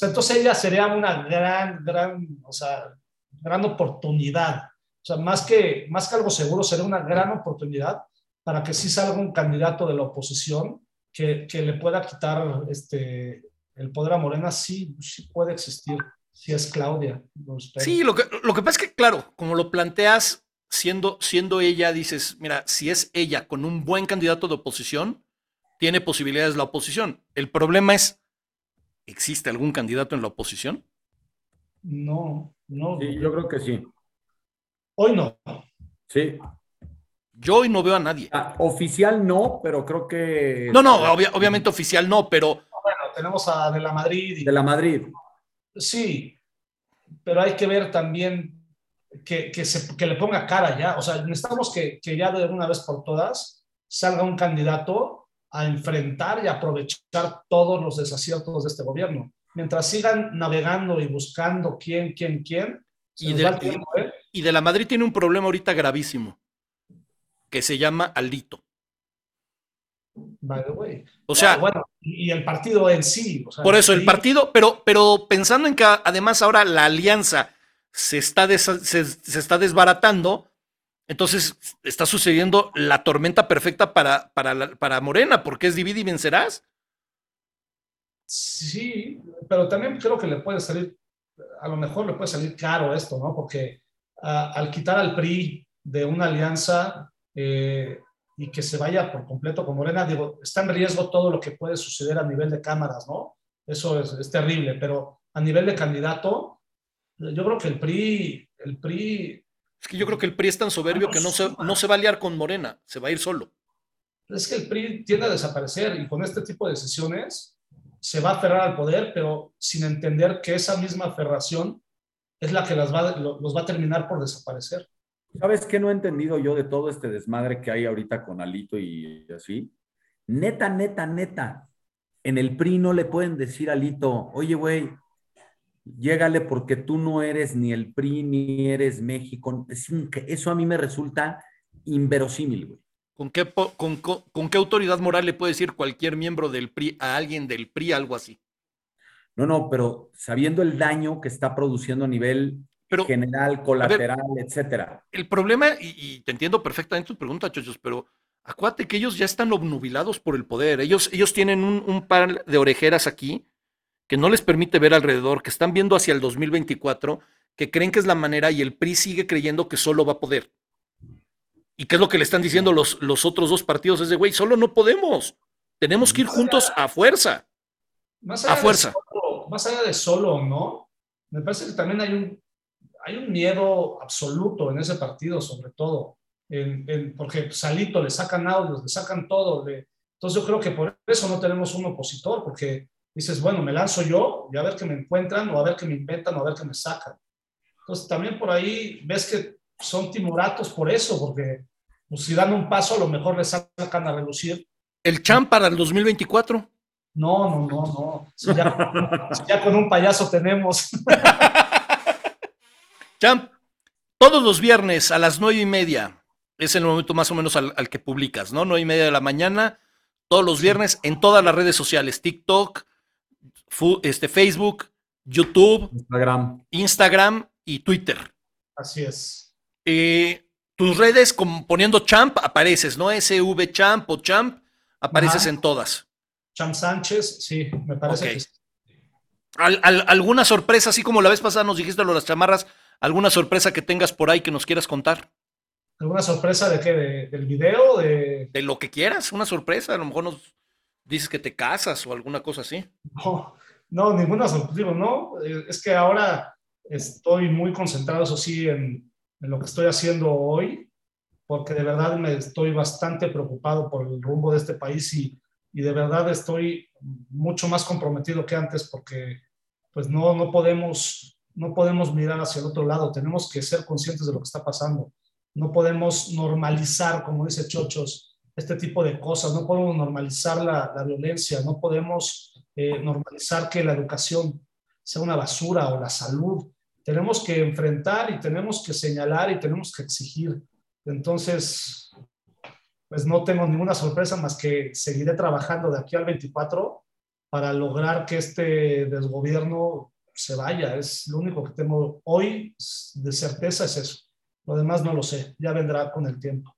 sea, entonces ella sería una gran, gran, o sea, gran oportunidad. O sea, más que, más que algo seguro, sería una gran oportunidad para que sí salga un candidato de la oposición que, que le pueda quitar este, el poder a Morena, sí, sí puede existir, si es Claudia. Sí, lo que, lo que pasa es que, claro, como lo planteas, siendo, siendo ella, dices, mira, si es ella con un buen candidato de oposición, tiene posibilidades la oposición. El problema es, ¿existe algún candidato en la oposición? No, no. Sí, yo creo que sí. Hoy no. Sí. Yo hoy no veo a nadie. Ah, oficial no, pero creo que. No, no, obviamente oficial no, pero. Bueno, tenemos a De la Madrid. Y... De la Madrid. Sí, pero hay que ver también que, que, se, que le ponga cara ya. O sea, necesitamos que, que ya de una vez por todas salga un candidato a enfrentar y aprovechar todos los desaciertos de este gobierno. Mientras sigan navegando y buscando quién, quién, quién. Y de, ¿eh? y de la Madrid tiene un problema ahorita gravísimo que se llama Alito. By the way. O sea, bueno, y el partido en sí. O sea, por eso, el partido, pero, pero pensando en que además ahora la alianza se está, se, está desbaratando, entonces está sucediendo la tormenta perfecta para, para, para Morena, porque es divide y vencerás. Sí, pero también creo que le puede salir, a lo mejor le puede salir caro esto, ¿no? Porque uh, al quitar al PRI de una alianza, eh, y que se vaya por completo con Morena, digo, está en riesgo todo lo que puede suceder a nivel de cámaras, ¿no? Eso es, es terrible, pero a nivel de candidato, yo creo que el PRI, el PRI... Es que yo creo que el PRI es tan soberbio que no se, no se va a liar con Morena, se va a ir solo. Es que el PRI tiende a desaparecer y con este tipo de decisiones se va a aferrar al poder, pero sin entender que esa misma aferración es la que las va, los va a terminar por desaparecer. ¿Sabes qué no he entendido yo de todo este desmadre que hay ahorita con Alito y así? Neta, neta, neta. En el PRI no le pueden decir a Alito, oye, güey, llégale porque tú no eres ni el PRI ni eres México. Eso a mí me resulta inverosímil, güey. ¿Con qué, con, con, qué autoridad moral le puede decir cualquier miembro del PRI a alguien del PRI algo así? No, no, pero sabiendo el daño que está produciendo a nivel general, colateral, etcétera. El problema, y, te entiendo perfectamente tu pregunta, Chochos, pero acuérdate que ellos ya están obnubilados por el poder. Ellos, ellos tienen un, un, par de orejeras aquí que no les permite ver alrededor, que están viendo hacia el 2024, que creen que es la manera y el PRI sigue creyendo que solo va a poder. ¿Y qué es lo que le están diciendo los, los otros dos partidos? Es de, güey, solo no podemos. Tenemos que ir juntos a fuerza. a fuerza. más allá de solo, ¿no? Me parece que también hay un hay un miedo absoluto en ese partido, sobre todo, en, porque Salito le sacan audios, le sacan todo. entonces yo creo que por eso no tenemos un opositor, porque dices, bueno, me lanzo yo y a ver qué me encuentran, o a ver qué me inventan, o a ver qué me sacan. Entonces también por ahí ves que son timoratos por eso, porque pues, si dan un paso, a lo mejor le sacan a relucir. ¿El champ para el 2024? No, no, no, no. ya, ya con un payaso tenemos. Champ, todos los viernes a las nueve y media es el momento más o menos al, que publicas, ¿no? Nueve y media de la mañana, todos los viernes en todas las redes sociales, TikTok, este, Facebook, YouTube, Instagram. Instagram y Twitter. Así es. Eh, tus redes, como poniendo Champ, apareces, ¿no? SV Champ o Champ, apareces en todas. Champ Sánchez, sí, me parece que sí. ¿Alguna sorpresa, así como la vez pasada nos dijiste lo de las chamarras, ¿Alguna sorpresa que tengas por ahí que nos quieras contar? ¿Alguna sorpresa de qué? ¿Del video? De... de lo que quieras, una sorpresa. A lo mejor nos dices que te casas o alguna cosa así. No, no ninguna sorpresa. No, eh, es que ahora estoy muy concentrado, eso sí, en, en lo que estoy haciendo hoy, porque de verdad me estoy bastante preocupado por el rumbo de este país y, y de verdad estoy mucho más comprometido que antes porque pues no, no podemos no podemos mirar hacia el otro lado, tenemos que ser conscientes de lo que está pasando. No podemos normalizar, como dice Chochos, este tipo de cosas, no podemos normalizar la, violencia, no podemos eh, normalizar que la educación sea una basura o la salud. Tenemos que enfrentar y tenemos que señalar y tenemos que exigir. Entonces, pues no tengo ninguna sorpresa más que seguiré trabajando de aquí al 24 para lograr que este desgobierno se vaya. Es lo único que tengo hoy de certeza es eso. Lo demás no lo sé, ya vendrá con el tiempo.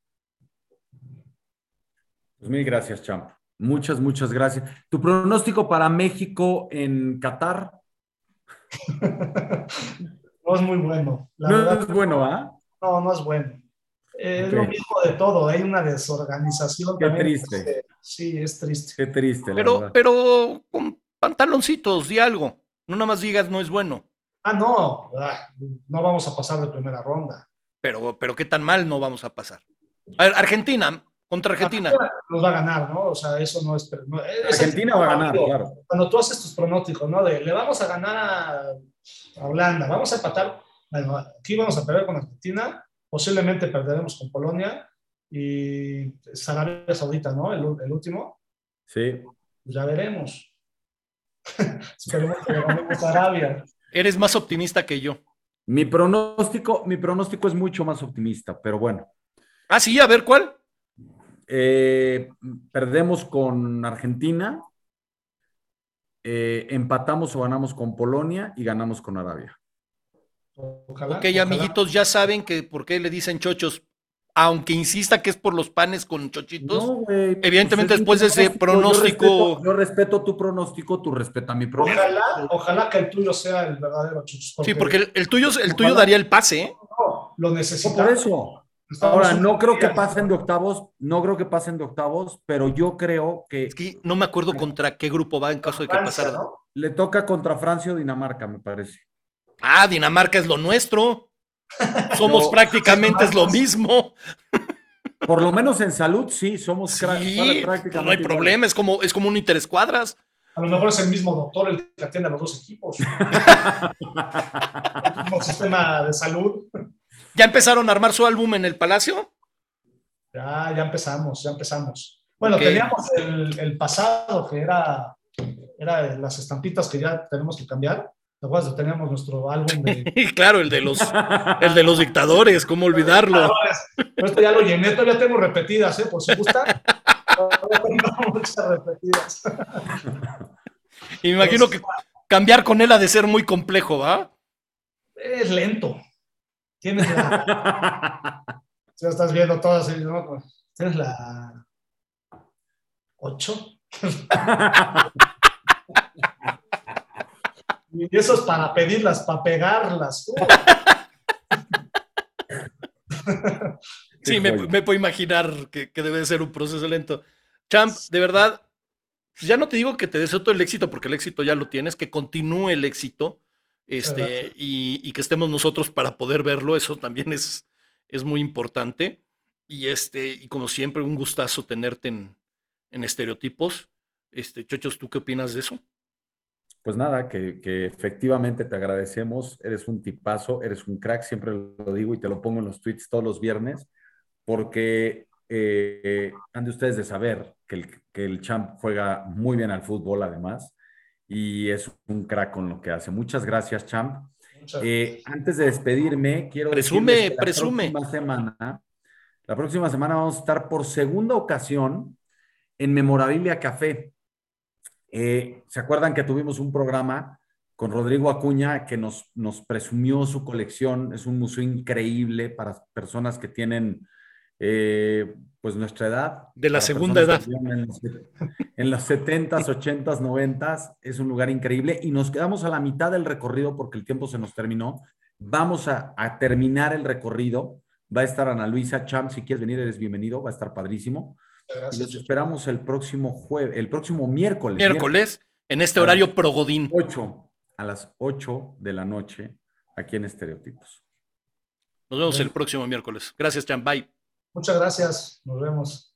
Pues mil gracias, Champ. Muchas, muchas gracias. ¿Tu pronóstico para México en Qatar? no es muy bueno. no es bueno, ¿ah? No, no es bueno. Es lo mismo de todo, hay una desorganización. Qué triste. Sí, es triste. Qué triste. Pero, pero con pantaloncitos, di algo. No nada más digas no es bueno. Ah, no, ah, no vamos a pasar de primera ronda. Pero, pero qué tan mal no vamos a pasar. A ver, Argentina, contra Argentina. Nos va a ganar, ¿no? O sea, eso no es. Argentina va a ganar, claro. Cuando tú haces tus pronósticos, ¿no? De le vamos a ganar a, Holanda, vamos a empatar. Bueno, aquí vamos a perder con Argentina, posiblemente perderemos con Polonia y Arabia Saudita, ¿no? El, el último. Sí. Pues ya veremos. Esperemos que ganemos Arabia. Eres más optimista que yo. Mi pronóstico, mi pronóstico es mucho más optimista, pero bueno. Ah, sí, a ver cuál. Eh, perdemos con Argentina, eh, empatamos o ganamos con Polonia y ganamos con Arabia. ok, amiguitos, ya saben que por qué le dicen chochos, aunque insista que es por los panes con chochitos, pues evidentemente después de ese pronóstico. Yo respeto, tu pronóstico, tú respetas mi pronóstico. Ojalá, ojalá que el tuyo sea el verdadero chochos. Sí, porque el, tuyo, el tuyo daría el pase. ¿eh? No, lo necesitamos. por eso. Ahora, no creo que pasen de octavos, no creo que pasen de octavos, pero yo creo que... Es que no me acuerdo contra qué grupo va en caso de que pasara. Le toca contra Francia o Dinamarca, me parece. Ah, Dinamarca es lo nuestro. Somos prácticamente es lo mismo. Por lo menos en salud, sí, somos sí, prácticamente. No hay problema, es como, es como un interescuadras. A lo mejor es el mismo doctor el que atiende a los dos equipos. el sistema de salud. ¿Ya empezaron a armar su álbum en el Palacio? Ya, ya empezamos, ya empezamos. Bueno, teníamos el, pasado, que era, era las estampitas que ya tenemos que cambiar. ¿Te acuerdas? Teníamos nuestro álbum de... claro, el de los, el de los dictadores, ¿cómo olvidarlo? esto ya lo llené, todavía tengo repetidas, ¿eh? Por si gusta. muchas repetidas. Me imagino que cambiar con él ha de ser muy complejo, ¿va? Es lento. Tienes la. ya estás viendo todas, ¿no? Pues, tienes la. 8. Y eso es para pedirlas, para pegarlas. sí, me, puedo imaginar que, que, debe ser un proceso lento. Champ, de verdad, ya no te digo que te deseo todo el éxito, porque el éxito ya lo tienes, que continúe el éxito este, y, que estemos nosotros para poder verlo, eso también es, es muy importante. Y, este, y como siempre, un gustazo tenerte en, en estereotipos. Este, Chochos, ¿tú qué opinas de eso? Pues nada, que, que, efectivamente te agradecemos, eres un tipazo, eres un crack, siempre lo digo y te lo pongo en los tweets todos los viernes, porque eh, han de ustedes de saber que el, que el champ juega muy bien al fútbol además, y es un crack con lo que hace. Muchas gracias, Champ. Eh, antes de despedirme, quiero presume, la presume. Próxima semana, la próxima semana vamos a estar por segunda ocasión en Memorabilia Café. Eh, ¿Se acuerdan que tuvimos un programa con Rodrigo Acuña que nos, nos presumió su colección? Es un museo increíble para personas que tienen eh, pues nuestra edad. De la segunda edad. En los, 70s, 80s, 90s, es un lugar increíble y nos quedamos a la mitad del recorrido porque el tiempo se nos terminó. Vamos a, terminar el recorrido. Va a estar Ana Luisa Cham, si quieres venir eres bienvenido, va a estar padrísimo. Y los esperamos el próximo jueves, el próximo miércoles. Miércoles, en este horario progodín. 8, a las 8 de la noche, aquí en Estereotipos. Nos vemos el próximo miércoles. Gracias, Cham. Bye. Muchas gracias. Nos vemos.